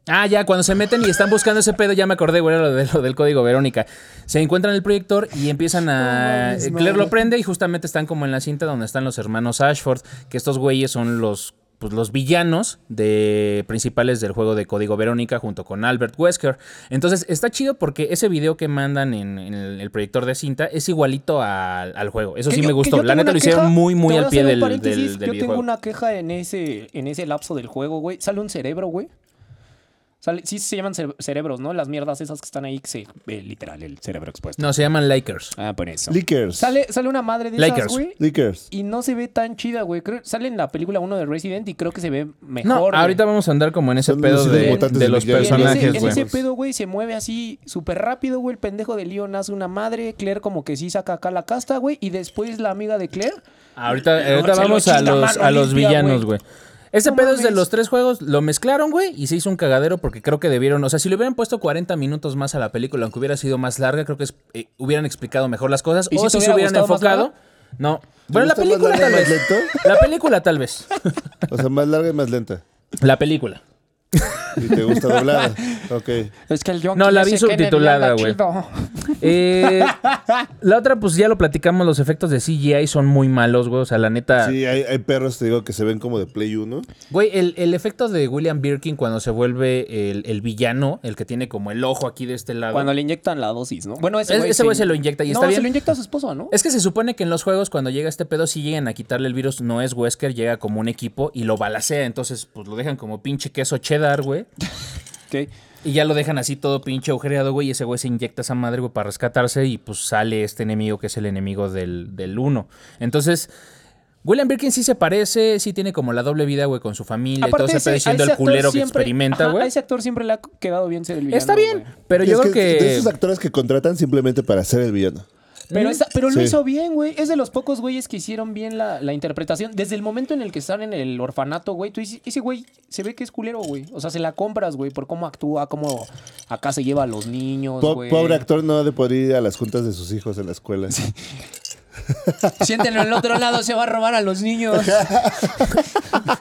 Ah, ya, cuando se meten y están buscando ese pedo, ya me acordé, güey, lo, de- lo del código Verónica. Se encuentran el proyector y empiezan a. Claire lo prende y justamente están como en la cinta donde están los hermanos Ashford, que estos güeyes son los. Pues los villanos de principales del juego de Código Verónica junto con Albert Wesker. Entonces está chido porque ese video que mandan en, en el, el proyector de cinta es igualito al, al juego. Eso sí yo- me gustó. La neta lo hicieron muy, muy al pie del, del, del Yo tengo una queja en ese, en ese lapso del juego, güey. Sale un cerebro, güey. Sí se llaman cere- cerebros, ¿no? Las mierdas esas que están ahí, que se, eh, literal, el cerebro expuesto. No, se llaman Lakers. Ah, por eso. Lickers. Sale, sale una madre de Lakers. esas, güey. Lickers. Y no se ve tan chida, güey. Creo- Sale en la película 1 de Resident y creo que se ve mejor. No, güey. ahorita vamos a andar como en ese Son pedo de, mutantes de de los en personajes, en ese pedo, güey, se mueve así súper rápido, güey. El pendejo de Leon hace una madre. Claire como que sí saca acá la casta, güey. Y después la amiga de Claire. Ahorita, lo vamos a los, a los villanos, güey. Ese No pedo es de los tres juegos, lo mezclaron, güey, y se hizo un cagadero porque creo que debieron, o sea, si le hubieran puesto 40 minutos más a la película, aunque hubiera sido más larga, creo que es- eh, hubieran explicado mejor las cosas, ¿Y o si si se hubiera hubieran enfocado. No. Bueno, la película tal vez. La película tal vez. O sea, más larga y más lenta. La película. Y te gusta doblada. Ok. Es que el No, la vi subtitulada, güey. Eh, la otra, pues ya lo platicamos, los efectos de CGI son muy malos, güey. O sea, la neta. Sí, hay, hay perros, te digo, que se ven como de Play 1. Güey, el, el efecto de William Birkin cuando se vuelve el, el villano, el que tiene como el ojo aquí de este lado. Cuando le inyectan la dosis, ¿no? Bueno, ese Es- güey. ese güey se lo inyecta y no, está bien. se lo inyecta a su esposa, ¿no? Es que se supone que en los juegos, cuando llega este pedo, si llegan a quitarle el virus, no es Wesker, llega como un equipo y lo balacea. Entonces, pues lo dejan como pinche queso cheddar, güey. Ok. Y ya lo dejan así todo pinche agujereado, güey. Y ese güey se inyecta esa madre, güey, para rescatarse. Y pues sale este enemigo que es el enemigo del, del uno. Entonces, William Birkin sí se parece, sí tiene como la doble vida, güey, con su familia y todo a siendo ese el culero que experimenta, ajá, A güey. ese actor siempre le ha quedado bien ser el villano. Está bien, güey. pero Y yo es creo que. De esos actores que contratan simplemente para ser el villano. Pero, esa- pero lo Sí. hizo bien, güey. Es de los pocos güeyes que hicieron bien la, la interpretación. Desde el momento en el que están en el orfanato, güey, tú dices, ese güey se ve que es culero, güey. O sea, se la compras, güey, por cómo actúa, cómo acá se lleva a los niños, Po- güey. pobre actor no ha de poder ir a las juntas de sus hijos en la escuela. Siéntenlo al otro lado, se va a robar a los niños.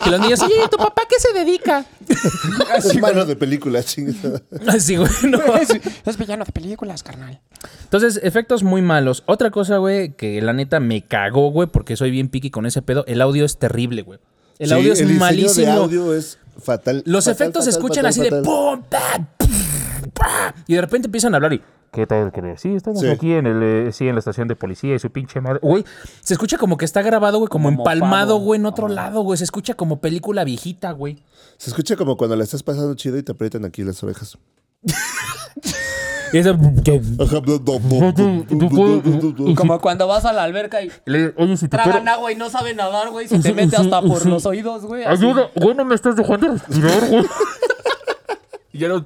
Que los niños, oye, ¿y tu papá qué se dedica? es malo de película, chingada. Así, güey, no. es, es villano de películas, carnal. Entonces, efectos muy malos. Otra cosa, güey, que la neta me cagó, güey, porque soy bien piqui con ese pedo. El audio es terrible, güey. El Sí, audio es el malísimo. de audio es fatal. Los Fatal, efectos se escuchan fatal, así fatal. de pum, pa, pum, pa, y de repente empiezan a hablar y ¿Qué tal crees? Sí, estamos aquí en el, sí, en la estación de policía y su pinche madre. Güey, se escucha como que está grabado, güey, como, empalmado, güey, en otro lado, güey. Se escucha como película viejita, güey. Se escucha como cuando la estás pasando chido y te aprietan aquí las orejas. Como cuando vas a la alberca y tragan agua y no saben nadar, güey. Se te mete hasta por los oídos, güey. Ayuda, güey, no me estás dejando y ya no...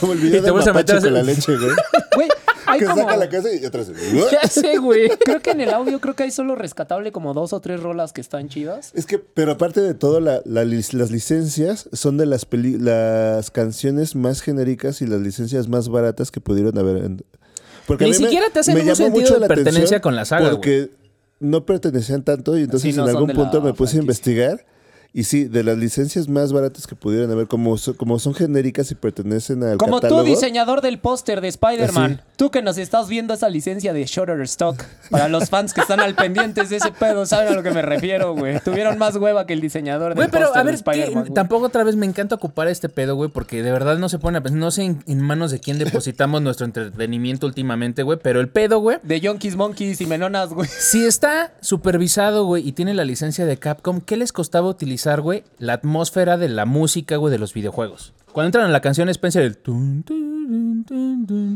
Como el Y video te de vuelves a meter con la leche, güey. Güey, hay Que como... saca la casa y atrás. Ya sé, güey. Creo que en el audio creo que hay solo rescatable como dos o tres rolas que están chidas. Es que, pero aparte de todo, la- la lic- las licencias son de las, peli- las canciones más genéricas y las licencias más baratas que pudieron haber. en- Porque Ni me- siquiera te hacen un sentido mucho de la pertenencia con la saga, Porque no pertenecían tanto y entonces Sí, no en algún punto me puse a investigar. Y sí, de las licencias más baratas que pudieran haber, como, so- como son genéricas y pertenecen al Como catálogo. tú, diseñador del póster de Spider-Man. Así. Tú que nos estás viendo esa licencia de Shutterstock. Para los fans que están al pendientes de ese pedo, saben a lo que me refiero, güey. Tuvieron más hueva que el diseñador del Güey, pero póster a ver, de Spider-Man. tampoco otra vez me encanta ocupar este pedo, güey, porque de verdad no se pone a pensar, no sé en, en manos de quién depositamos nuestro entretenimiento últimamente, güey, pero el pedo, güey, De Yonkis, Monkeys y Menonas, güey. si está supervisado, güey, y tiene la licencia de Capcom, ¿qué les costaba utilizar, la atmósfera de la música, güey, de los videojuegos? Cuando entran a la canción Spencer, el...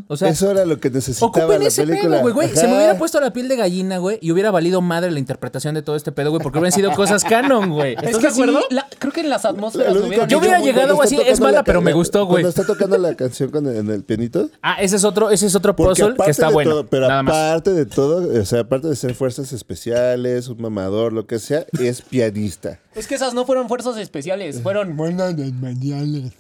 O sea, Eso era lo que necesitaba Ocupen la ese película. pedo, güey, güey. Se me hubiera puesto la piel de gallina, güey, y hubiera valido madre la interpretación de todo este pedo, güey, porque hubieran sido cosas canon, güey. ¿Estás Es de que sí, acuerdo? la- creo que en las atmósferas La Yo hubiera llegado así, es mala, la pero me gustó, güey. Cuando está tocando la canción con el- en el pianito. Ah, ese es otro, ese es otro puzzle que está bueno. todo- pero nada más. aparte de todo, o sea, aparte de ser fuerzas especiales, un mamador, lo que sea, es pianista. Es que esas no fueron fuerzas especiales, fueron buenas mañanas.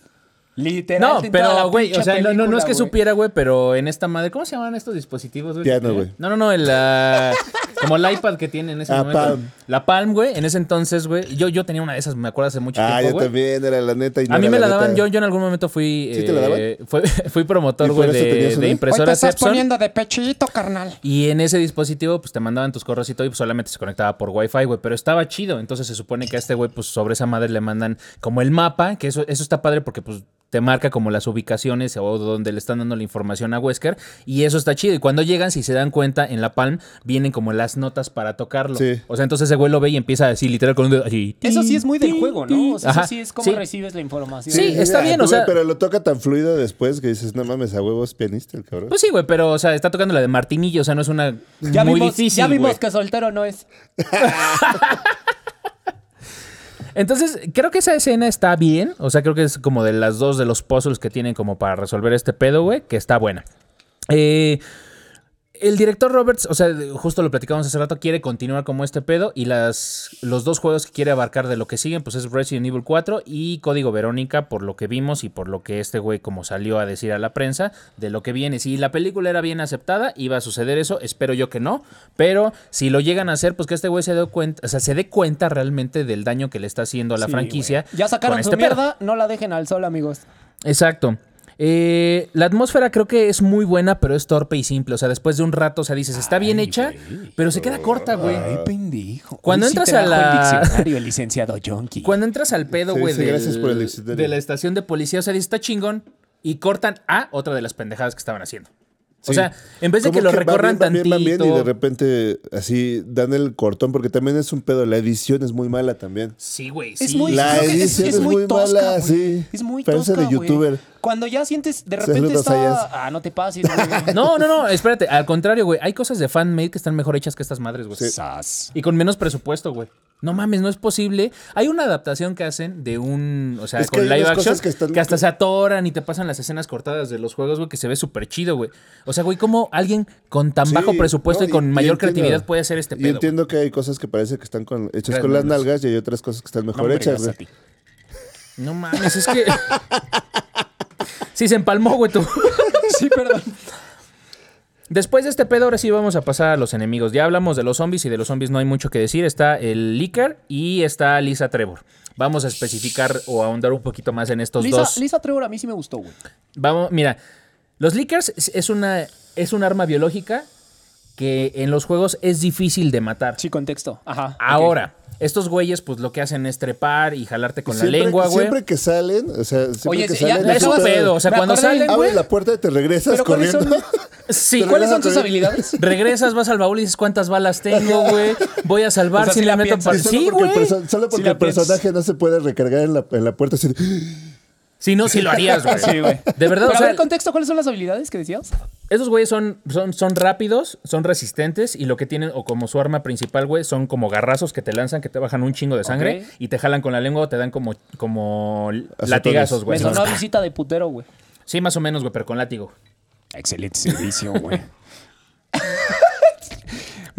Literal. No, la pero, güey, o sea, no, no, no es que película, supiera, güey, pero en esta madre, ¿cómo se llaman estos dispositivos, güey? Piano, güey. No, no, no, el, ah, Como el iPad que tiene en ese Ah, momento. Palm. La Palm, güey. En ese entonces, güey. Yo, yo tenía una de esas, me acuerdo hace mucho Ah, tiempo, yo güey. también, era la neta. y no A mí me la daban, yo, yo en algún momento fui, ¿Sí te la daban? eh, fue- fui promotor, ¿Y por güey, de, de una? impresoras Epson. de pechito, carnal. Y en ese dispositivo, pues te mandaban tus correos y todo, y pues, solamente se conectaba por Wi-Fi, güey. Pero estaba chido. Entonces se supone que a este güey, pues sobre esa madre le mandan como el mapa, que eso, eso está padre porque, pues, te marca como las ubicaciones o donde le están dando la información a Wesker. Y eso está chido. Y cuando llegan, si se dan cuenta, en la Palm vienen como las notas para tocarlo. Sí. O sea, entonces ese güey lo ve y empieza así, literal, con un dedo así. Eso sí es muy del juego, ¿no? O sea, Ajá, eso sí es cómo sí. recibes la información. Sí, está ah, bien, o güey, sea- Pero lo toca tan fluido después que dices, no mames, a huevos pianista el cabrón. Pues sí, güey, pero, o sea, está tocando la de Martinillo, o sea, no es una Ya muy vimos, difícil, ya vimos que soltero no es. Entonces, creo que esa escena está bien. O sea, creo que es como de las dos de los puzzles que tienen como para resolver este pedo, güey, que está buena. Eh, el director Roberts, o sea, justo lo platicamos hace rato, quiere continuar como este pedo y las, los dos juegos que quiere abarcar de lo que siguen, pues es Resident Evil 4 y Código Verónica, por lo que vimos y por lo que este güey como salió a decir a la prensa, de lo que viene. Si la película era bien aceptada, iba a suceder eso, espero yo que no, pero si lo llegan a hacer, pues que este güey se dé cuenta, o sea, se dé cuenta realmente del daño que le está haciendo a la Sí, franquicia. Ya sacaron su este pedo. mierda, no la dejen al sol, amigos. Exacto. Eh, la atmósfera creo que es muy buena, pero es torpe y simple. O sea, después de un rato, o sea, dices, está bien hecha, pero se queda corta, güey. pendejo. Cuando Hoy sí entras trajo a la- el diccionario, el licenciado Yonki. Cuando entras al pedo, Sí, güey, sí, del- gracias por el diccionario. de la estación de policía, o sea, dices, está chingón, y cortan a otra de las pendejadas que estaban haciendo. O Sí. sea, en vez de Como que lo van recorran bien, van bien, van bien, y de repente así dan el cortón, porque también es un pedo. La edición es muy mala también. Sí, güey, Es sí. muy, La creo que edición es muy tosca, mala, güey. sí. Es muy Parece tosca, de güey. youtuber. Cuando ya sientes, de repente Saludos está... Ah, no te pases, güey. No, no, no, espérate. Al contrario, güey. Hay cosas de fan-made que están mejor hechas que estas madres, güey. Sas. Y con menos presupuesto, güey. No mames, no es posible. Hay una adaptación que hacen de un. O sea, Es que con live action. Que, que están- hasta se atoran y te pasan las escenas cortadas de los juegos, güey, que se ve súper chido, güey. O sea, güey, ¿cómo alguien con tan Sí, bajo presupuesto no, y con y- mayor entiendo. creatividad puede hacer este Y pedo? güey? entiendo que hay cosas que parece que están con- hechas con las nalgas y hay otras cosas que están mejor hechas. güey. No mames, es que. sí, se empalmó, güey, tú. Sí, perdón. Después de este pedo, ahora sí vamos a pasar a los enemigos. Ya hablamos de los zombies y de los zombies no hay mucho que decir. Está el Licker y está Lisa Trevor. Vamos a especificar o ahondar un poquito más en estos Lisa, dos. Lisa Trevor a mí sí me gustó, güey. Vamos, mira, los Lickers es- una, es un arma biológica que en los juegos es difícil de matar. Sí, contexto. Ajá. Ahora, estos güeyes, pues lo que hacen es trepar y jalarte con Siempre- la lengua, güey. Siempre que salen, o sea, siempre Oye, que ya- salen. ya Es es un pedo. O sea, cuando salen, güey. Abres la puerta y te regresas Pero ¿cuáles corriendo. son, Sí, ¿cuáles son tus habilidades? regresas, vas al baúl y dices cuántas balas tengo, güey. Voy a salvar O sea, si la meto piensas. pa- Y solo Sí, porque, el, güey. perso- solo porque el personaje no se puede recargar en la, en la puerta. Así Si no, sí lo harías, güey. Sí, güey. De verdad, Pero o a sea, ver, contexto, ¿cuáles son las habilidades que decías? Esos güeyes son, son, son rápidos, son resistentes y lo que tienen, o como su arma principal, güey, son como garrazos que te lanzan, que te bajan un chingo de sangre y te jalan con la lengua o te dan como, como Azotones. latigazos, Me güey. sonó a visita de putero, güey. Sí, más o menos, güey, pero con látigo. Excelente servicio, güey.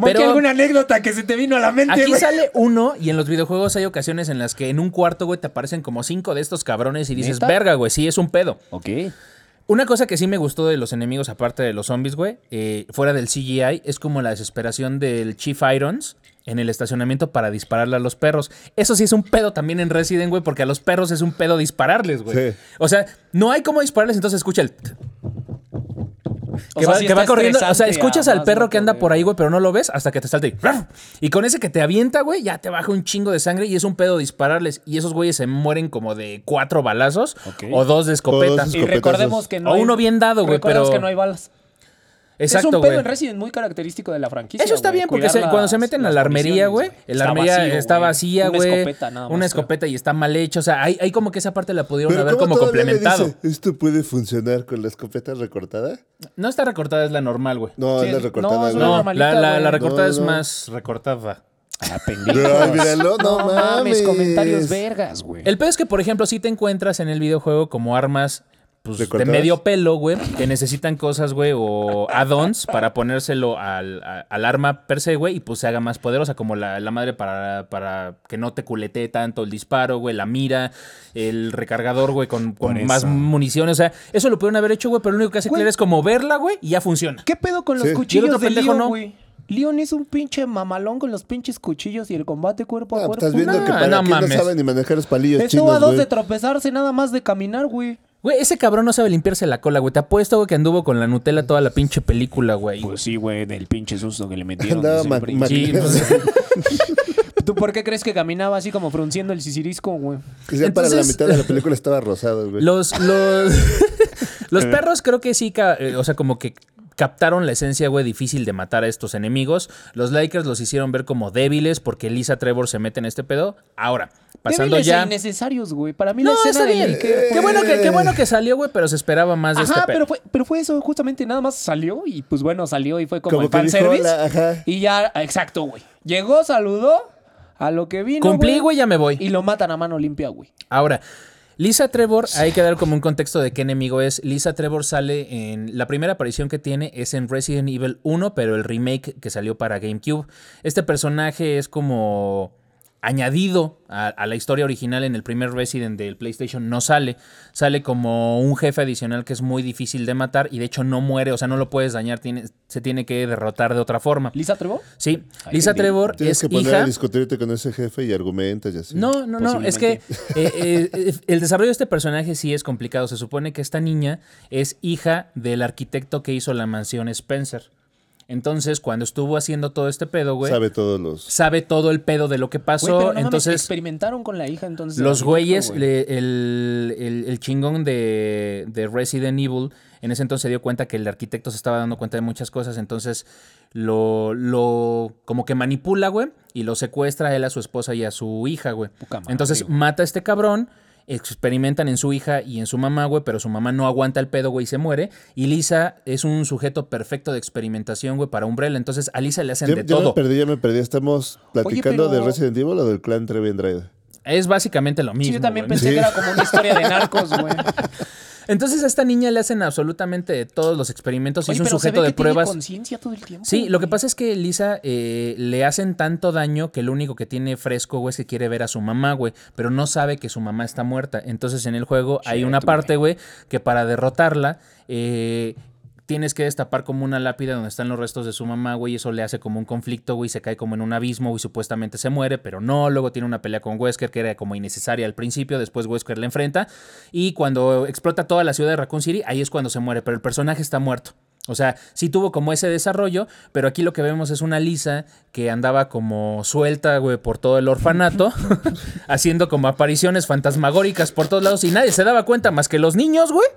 Pero- Pero alguna anécdota que se te vino a la mente, Aquí güey. sale uno y en los videojuegos hay ocasiones en las que en un cuarto, güey, te aparecen como cinco de estos cabrones y dices, ¿Neta? verga, güey, sí, es un pedo. Ok. Una cosa que sí me gustó de los enemigos, aparte de los zombies, güey, eh, fuera del CGI, es como la desesperación del Chief Irons en el estacionamiento para dispararle a los perros. Eso sí es un pedo también en Resident, güey, porque a los perros es un pedo dispararles, güey. Sí. O sea, no hay cómo dispararles, entonces escucha el... O Que, sea, va, sí que va está corriendo, o sea, escuchas al perro que anda por ahí, güey, pero no lo ves hasta que te salta y... Y con ese que te avienta, güey, ya te baja un chingo de sangre y es un pedo dispararles. Y esos güeyes se mueren como de cuatro balazos o dos de escopeta. O dos Y recordemos que no O hay- uno bien dado, güey, recordemos pero- que no hay balas. Exacto, es un pedo en Resident muy característico de la franquicia. Eso está güey, bien, porque se- cuando se las- meten a la armería, güey, la Está armería vacío, está güey. vacía, Una güey. escopeta nada más, Una creo. escopeta y está mal hecha. O sea, hay, hay como que esa parte la pudieron Pero haber ¿cómo como complementado. dice, ¿Esto puede funcionar con la escopeta recortada? No está recortada, es la normal, güey. No, Sí, es la no, recortada. una No, normalita, la, la- güey. la recortada No, es no. más recortada. Ah, míralo, no mames. comentarios vergas, güey. El pedo es que, por ejemplo, si te encuentras en el videojuego como armas pues, de medio pelo, güey, que necesitan cosas, güey, o add-ons para ponérselo al, a- al arma per se, güey, y pues se haga más poderosa, como la, la madre para, para que no te culetee tanto el disparo, güey, la mira, el recargador, güey, con, con más municiones. O sea, eso lo pudieron haber hecho, güey, pero lo único que hace. Claire es como verla, güey, y ya funciona. ¿Qué pedo con los Sí. Y el cuchillos otro de pendejo lío, no. güey? Leon es un pinche mamalón con los pinches cuchillos y el combate cuerpo a Ah, cuerpo. estás viendo que para no quien no sabe ni manejar los palillos Estuvo chinos, a dos güey. de tropezarse nada más de caminar, güey. Güey, ese cabrón no sabe limpiarse la cola, güey. Te apuesto, güey, que anduvo con la Nutella toda la pinche película, güey. Pues sí, güey, del pinche susto que le metieron. Andaba desde el ma- principio. ma- Sí, ¿Tú por qué crees que caminaba así como frunciendo el sisirisco, güey? Que ya para la Entonces- mitad de la película estaba rosado, güey. Los, los, los perros creo que sí, eh, o sea, como que captaron la esencia, güey, difícil de matar a estos enemigos. Los Lakers los hicieron ver como débiles porque Lisa Trevor se mete en este pedo. Ahora, pasando Débiles e ya... innecesarios, güey. Para mí No, la escena está de bien. Nick Qué bueno que, qué bueno que salió, güey, pero se esperaba más de Ajá, este pedo. pero fue, pero fue eso, justamente nada más salió y pues bueno, salió y fue como, Como el fanservice. "Hola", ajá. Y ya, exacto, güey. Llegó, saludó a lo que vino. Cumplí, güey, ya me voy. Y lo matan a mano limpia, güey. Ahora, Lisa Trevor, hay que dar como un contexto de qué enemigo es. Lisa Trevor sale en. La primera aparición que tiene es en Resident Evil 1, pero el remake que salió para GameCube. Este personaje es como añadido a, a la historia original en el primer Resident del PlayStation no sale. Sale como un jefe adicional que es muy difícil de matar y de hecho no muere, o sea, no lo puedes dañar, tiene, se tiene que derrotar de otra forma. ¿Lisa Trevor? Sí, Ay, Lisa Trevor Tienes es que poner hija. a discutirte con ese jefe y argumentas y así. No, no, no. Es que Posiblemente. eh, eh, el desarrollo de este personaje sí es complicado. Se supone que esta niña es hija del arquitecto que hizo la mansión Spencer. Entonces, cuando estuvo haciendo todo este pedo, güey, sabe. Sabe todos los... todo el pedo de lo que Güey, pasó. pero no mames, entonces, experimentaron con la hija entonces. los güeyes, güey. le- el, el- el chingón de, de Resident Evil, en ese entonces se dio cuenta que el arquitecto se estaba dando cuenta de muchas cosas, entonces lo, lo como que manipula, güey, y lo secuestra a él, a su esposa y a su hija, güey. Entonces güey. mata a este cabrón, experimentan en su hija y en su mamá, güey, pero su mamá no aguanta el pedo, güey, y se muere. Y Lisa es un sujeto perfecto de experimentación, güey, para Umbrella. Entonces a Lisa le hacen Ya, de ya me todo. perdí, ya me perdí. ¿Estamos platicando pero- de Resident Evil o del clan Trevi Andrade? Es básicamente lo mismo. Sí, yo también güey. pensé Sí. que era como una historia de narcos, güey. Entonces a esta niña le hacen absolutamente todos los experimentos. y es un sujeto de que tiene pruebas. conciencia todo el tiempo. Sí, lo que pasa es que Lisa eh, le hacen tanto daño que lo único que tiene fresco, güey, es que quiere ver a su mamá, güey, pero no sabe que su mamá está muerta. Entonces en el juego hay una parte, güey, que para derrotarla eh, tienes que destapar como una lápida donde están los restos de su mamá, güey, y eso le hace como un conflicto, güey, se cae como en un abismo y supuestamente se muere, pero no, luego tiene una pelea con Wesker que era como innecesaria al principio, después Wesker le enfrenta y cuando explota toda la ciudad de Raccoon City, ahí es cuando se muere, pero el personaje está muerto. O sea, sí tuvo como ese desarrollo, pero aquí lo que vemos es una Lisa que andaba como suelta, güey, por todo el orfanato, haciendo como apariciones fantasmagóricas por todos lados y nadie se daba cuenta más que los niños, güey.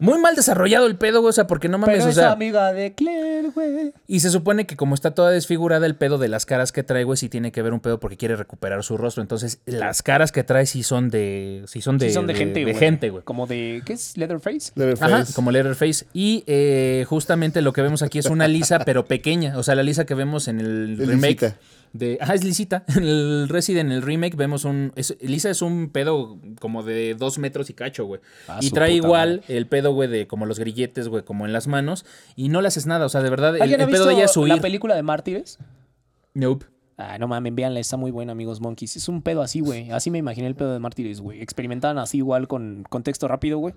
Muy mal desarrollado el pedo, güey, o sea, porque no mames, Pero o es sea, amiga de Claire, güey. y se supone que como está toda desfigurada, el pedo de las caras que trae, güey, sí tiene que ver un pedo porque quiere recuperar su rostro. Entonces, las caras que trae sí son de. Sí son de, Sí, son de, gente, de güey. gente, güey. Como de. ¿Qué es? Leatherface. Leatherface. Ajá, como Leatherface. Y eh, justamente lo que vemos aquí es una Lisa, pero pequeña. O sea, la Lisa que vemos en el Es remake. lisita. De, ah, es lisita. En el Resident, en el remake, vemos un. es- Lisa es un pedo como de dos metros y cacho, güey. Ah, y trae igual madre. el pedo, güey, de como los grilletes, güey, como en las manos. Y no le haces nada. O sea, de verdad, el, ¿Alguien ha el pedo visto de ella es la huir. película de Mártires? Nope. Ah, no mames, véanla, está muy buena, amigos monkeys. Es un pedo así, güey. Así me imaginé el pedo de Mártires, güey. Experimentaban así igual con contexto rápido, güey.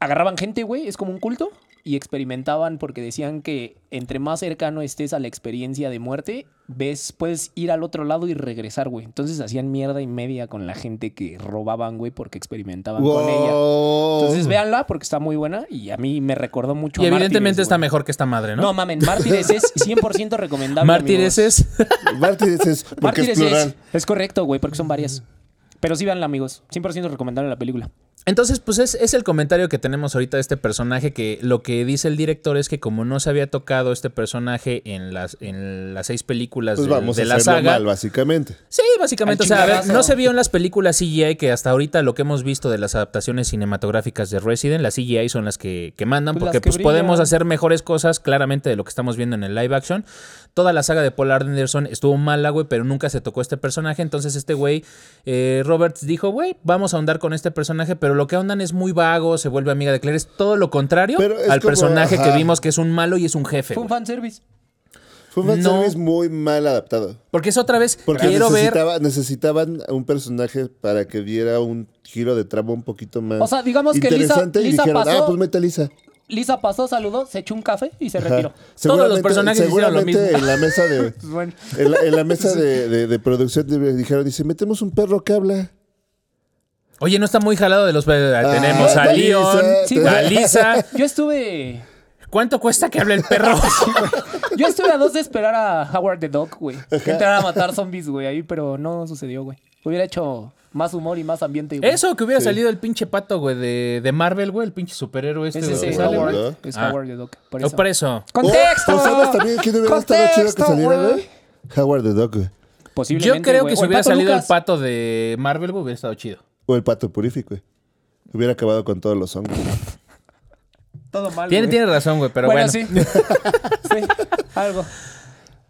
Agarraban gente, güey, es como un culto. Y experimentaban porque decían que entre más cercano estés a la experiencia de muerte, ves, puedes ir al otro lado y regresar, güey. Entonces hacían mierda y media con la gente que robaban, güey, porque experimentaban con ella. Entonces véanla porque está muy buena y a mí me recordó mucho Y a evidentemente Mártires, está güey. mejor que esta madre, ¿no? No, mamen, Mártires es 100% recomendable. Mártires amigos. es. Mártires es porque Mártires es es, es correcto, güey, porque son varias. Pero sí véanla, amigos. 100% recomendable la película. Entonces, pues es, es el comentario que tenemos ahorita de este personaje, que lo que dice el director es que como no se había tocado este personaje en las, en las seis películas Pues de, vamos de a la saga. mal, básicamente. Sí, básicamente. Al O sea, a ver, no se vio en las películas CGI que hasta ahorita lo que hemos visto de las adaptaciones cinematográficas de Resident, las CGI son las que, que mandan, Pues porque que pues podemos hacer mejores cosas claramente de lo que estamos viendo en el live action. Toda la saga de Paul Anderson estuvo mala, güey, pero nunca se tocó este personaje. Entonces este güey, eh, Roberts, dijo, güey, vamos a ahondar con este personaje, pero lo que ahondan es muy vago, se vuelve amiga de Claire. Es todo lo contrario Pero al como, personaje que vimos que es un malo y es un jefe. Fue un fanservice. Fue un No. fanservice muy mal adaptado. Porque es otra vez, Porque quiero ver... necesitaba, necesitaban un personaje para que diera un giro de trama un poquito más O sea, digamos que Lisa- interesante y Lisa dijeron, pasó- ah, pues mete a Lisa. Lisa pasó, saludó, se echó un café y se Ajá. retiró. Todos los personajes hicieron lo seguramente mismo. en la mesa de Bueno, en la, en la mesa de, de- de producción de- dijeron dice metemos un perro que habla Oye, no está muy jalado de los. Ah, Tenemos a Leon, Sí, a Lisa. yo estuve. ¿Cuánto cuesta que hable el perro? Yo estuve a dos de esperar a Howard the Dog, güey. Que entrara a matar zombies, güey, ahí, pero no sucedió, güey. Hubiera hecho más humor y más ambiente. güey. Eso, que hubiera salido el pinche pato, güey, de, de Marvel, güey, el pinche superhéroe este. Ese que sale, Howard. Es Ah. Howard the Dog. Por No, eso. por eso. ¡Contexto! Oh, ¿o sabes también quién hubiera estado chido que ¡Contexto, saliera güey! Howard the Duck güey. Posiblemente, Yo creo güey. que si hubiera salido Lucas. el pato de Marvel, güey, hubiera estado chido. O el pato purific güey hubiera acabado con todos los hongos Todo mal, Tiene, güey. tiene razón, güey, pero bueno. sí. sí, algo.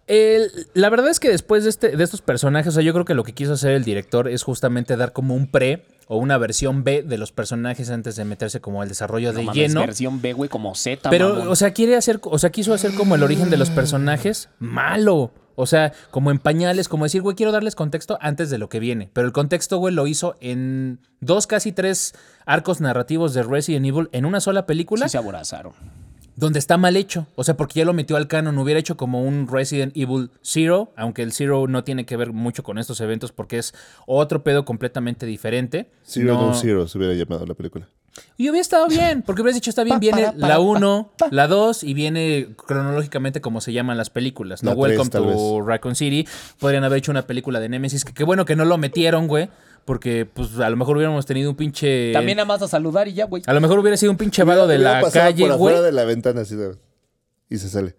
El- la verdad es que después de, este, de estos personajes, o sea, yo creo que lo que quiso hacer el director es justamente dar como un pre o una versión B de los personajes antes de meterse como al desarrollo de mames, lleno. versión B, güey, como Z, Pero, mamón. o sea, quiere hacer, o sea, quiso hacer como el origen de los personajes malo. O sea, como en pañales, como decir, güey, quiero darles contexto antes de lo que viene. Pero el contexto, güey, lo hizo en dos, casi tres arcos narrativos de Resident Evil en una sola película, Sí se aborazaron. donde está mal hecho. O sea, porque ya lo metió al canon, hubiera hecho como un Resident Evil Zero, aunque el Zero no tiene que ver mucho con estos eventos porque es otro pedo completamente diferente. Zero No- no Zero se hubiera llamado la película y hubiera estado bien, porque hubieras dicho, está bien, Pa, viene para, para, la 1, la 2 y viene cronológicamente como se llaman las películas, ¿no? La Welcome tres, to Raccoon City. Podrían haber hecho una película de Nemesis, que qué bueno que no lo metieron, güey, porque pues a lo mejor hubiéramos tenido un pinche... También nada más a saludar y ya, güey. A lo mejor hubiera sido un pinche vado de la calle, güey. de la ventana así de- y se sale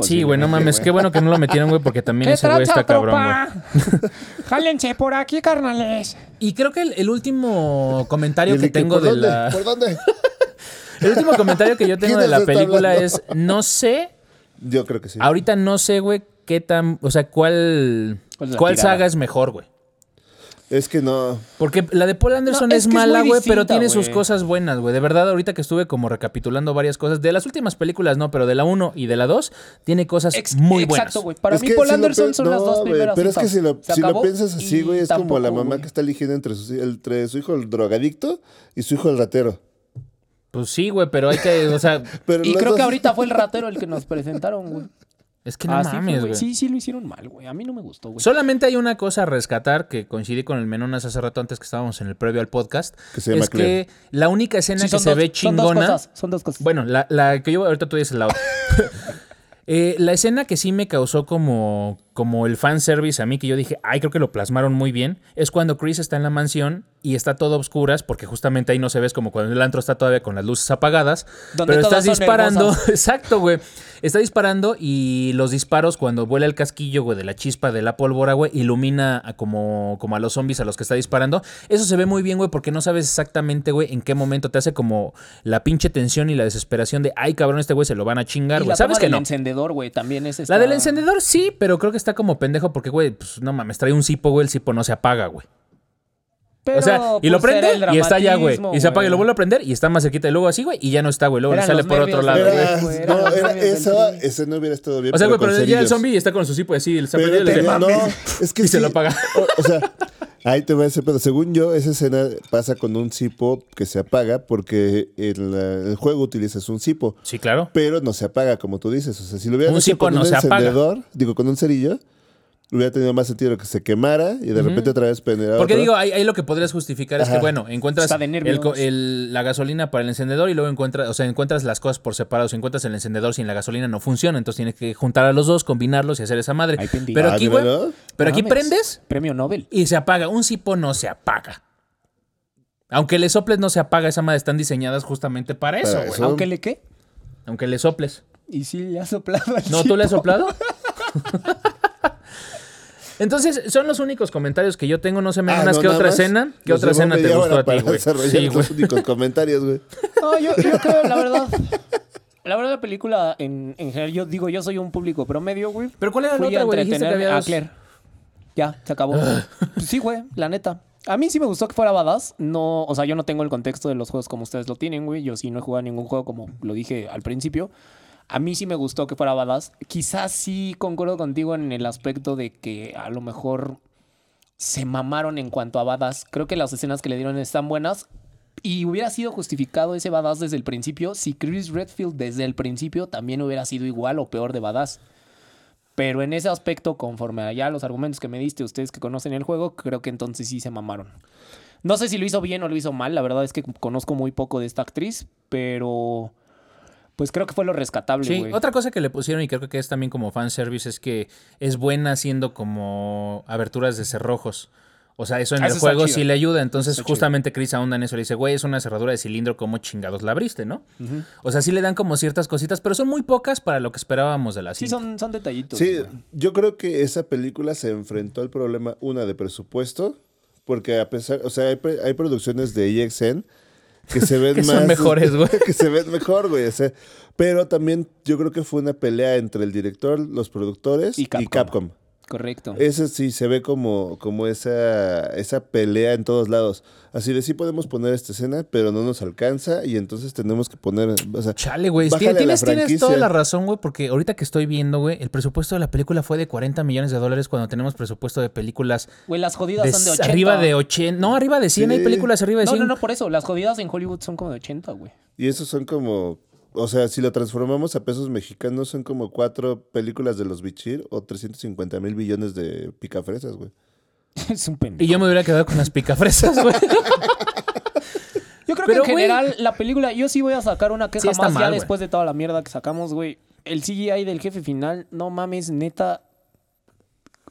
Sí, güey, no mames, qué bueno que no lo metieron, güey, porque también ¿Qué ese güey está cabrón, güey. Jálense por aquí, carnales. Y creo que el, el último comentario que tengo ¿por de dónde? la... ¿por dónde? El último comentario que yo tengo ¿Quién de la película hablando? es, no sé yo creo que sí Ahorita no sé, güey, qué tan. O sea, cuál. ¿Cuál saga es mejor, güey? Es que no Porque la de Paul Anderson No, es, mala, güey, pero tiene sus cosas buenas, güey. De verdad, ahorita que estuve como recapitulando varias cosas, de las últimas películas no, pero de la 1 y de la 2, tiene cosas Ex- muy buenas. Exacto, güey. Para Es mí, Paul si Anderson son las dos güey, primeras. Pero es que si lo, si lo piensas así, güey, es como la mamá que está eligiendo entre, su hijo el drogadicto y su hijo el ratero. Pues sí, güey, pero hay que. O sea, Pero Y creo que dos- ahorita fue el ratero el que nos presentaron, güey. Es que no fue, mames, güey. güey. Sí, sí lo hicieron mal, güey. A mí no me gustó, güey. Solamente hay una cosa a rescatar que coincidí con el Menonas hace rato antes que estábamos en el previo al podcast. Que se llama es que la única escena Sí, que se dos- ve son dos chingona. cosas, Son dos cosas. Bueno, la, la que yo ahorita tú dices la otra. Eh, la escena que sí me causó como, como el fanservice a mí, que yo dije, ay, creo que lo plasmaron muy bien, es cuando Chris está en la mansión y está todo a obscuras, porque justamente ahí no se ve es como cuando el antro está todavía con las luces apagadas. Donde pero estás disparando, exacto, güey. Está disparando y los disparos cuando vuela el casquillo, güey, de la chispa de la pólvora, güey, ilumina a como, como a los zombies a los que está disparando. Eso se ve muy bien, güey, porque no sabes exactamente, güey, en qué momento te hace como la pinche tensión y la desesperación de, ay, cabrón, este güey se lo van a chingar, güey. la ¿Sabes que del no? encendedor, güey, también es esta... La del encendedor sí, pero creo que está como pendejo porque, güey, pues no mames, trae un cipo, güey, el cipo no se apaga, güey. Pero, o sea, y lo pues, prende y está allá, güey. Y se apaga y lo vuelve a prender y está más cerquita y luego así, güey, y ya no está, güey. Luego le sale por otro lado, güey. Era, no, era, esa, ese no hubiera estado bien. O sea, güey, con pero ya el zombie está con su cipo así, el Pero le dice, no, es que y se lo apaga. O, o sea, ahí te va ese pedo. Según yo, esa escena pasa con un cipo que se apaga porque en la- el juego utilizas un cipo, Sí, claro. pero no se apaga, como tú dices. O sea, si lo hubieran Un hecho con no un apaga. encendedor, digo, con un cerillo, hubiera tenido más sentido que se quemara y de repente otra vez pendiera Porque otro. digo, ahí, ahí lo que podrías justificar es que, bueno, encuentras Está de nervios. el el- la gasolina para el encendedor y luego encuentras, o sea, encuentras las cosas por separado. Si encuentras el encendedor sin la gasolina no funciona, entonces tienes que juntar a los dos, combinarlos y hacer esa madre. Pendejo. Pero Ah, aquí, mira, güey, ¿no? pero aquí Mames. prendes Premio Nobel. y se apaga. Un cipo no se apaga. Aunque le soples no se apaga, esa madre están diseñadas justamente para eso, Para eso. ¿Aunque le qué? Aunque le soples. Y sí, le ha soplado al ¿No tú le has cipo. soplado? Entonces, son los únicos comentarios que yo tengo. No sé, Ah, menos no, que otra más. escena. ¿Qué Nos otra escena te gustó a ti, güey? Sí, los únicos comentarios, güey. No, yo, yo creo, la verdad. La verdad, la película en, en general, yo digo, yo soy un público promedio, güey. ¿Pero cuál era la otra, güey? Dijiste que a. Claire. Ya, se acabó. Pues sí, güey, la neta. A mí sí me gustó que fuera badass. No, o sea, yo no tengo el contexto de los juegos como ustedes lo tienen, güey. Yo sí no he jugado ningún juego como lo dije al principio. A mí sí me gustó que fuera badass. Quizás sí concuerdo contigo en el aspecto de que a lo mejor se mamaron en cuanto a badass. Creo que las escenas que le dieron están buenas. Y hubiera sido justificado ese badass desde el principio si Chris Redfield desde el principio también hubiera sido igual o peor de badass. Pero en ese aspecto, conforme a ya los argumentos que me diste, ustedes que conocen el juego, creo que entonces sí se mamaron. No sé si lo hizo bien o lo hizo mal, la verdad es que conozco muy poco de esta actriz, pero pues creo que fue lo rescatable, Sí, otra cosa que le pusieron y creo que es también como fanservice es que es buena haciendo como aberturas de cerrojos. O sea, eso en Ah, el juego chido. sí le ayuda. Entonces, está chido. justamente Chris ahonda en eso. Le dice, güey, es una cerradura de cilindro, ¿cómo chingados la abriste, no? O sea, sí le dan como ciertas cositas, pero son muy pocas para lo que esperábamos de la Sí, cinta. son, son detallitos. Sí, yo creo que esa película se enfrentó al problema, una, de presupuesto, porque a pesar, o sea, hay, hay producciones de EXN que se ven Que más... son mejores, güey. que se ven mejor, güey, o sea, pero también yo creo que fue una pelea entre el director, los productores Y y Capcom. Correcto. Ese sí se ve como, como esa, esa pelea en todos lados. Así de sí podemos poner esta escena, pero no nos alcanza y entonces tenemos que poner... O sea, Chale, güey. Tienes, tienes toda la razón, güey, porque ahorita que estoy viendo, güey, el presupuesto de la película fue de 40 millones de dólares cuando tenemos presupuesto de películas Güey, las jodidas de son de 80. arriba de 80. No, arriba de 100. Hay películas arriba de No, 100. no, no, por eso. Las jodidas en Hollywood son como de 80, güey. Y esos son como, o sea, si lo transformamos a pesos mexicanos, son como cuatro películas de los Bichir o 350 mil billones de picafresas, güey. es un pendejo. Y yo me hubiera quedado con las picafresas, güey. Yo creo Pero, que en güey- general la película, yo sí voy a sacar una queja Sí, está más mal, ya güey. después de toda la mierda que sacamos, güey. El CGI del jefe final, no mames, neta,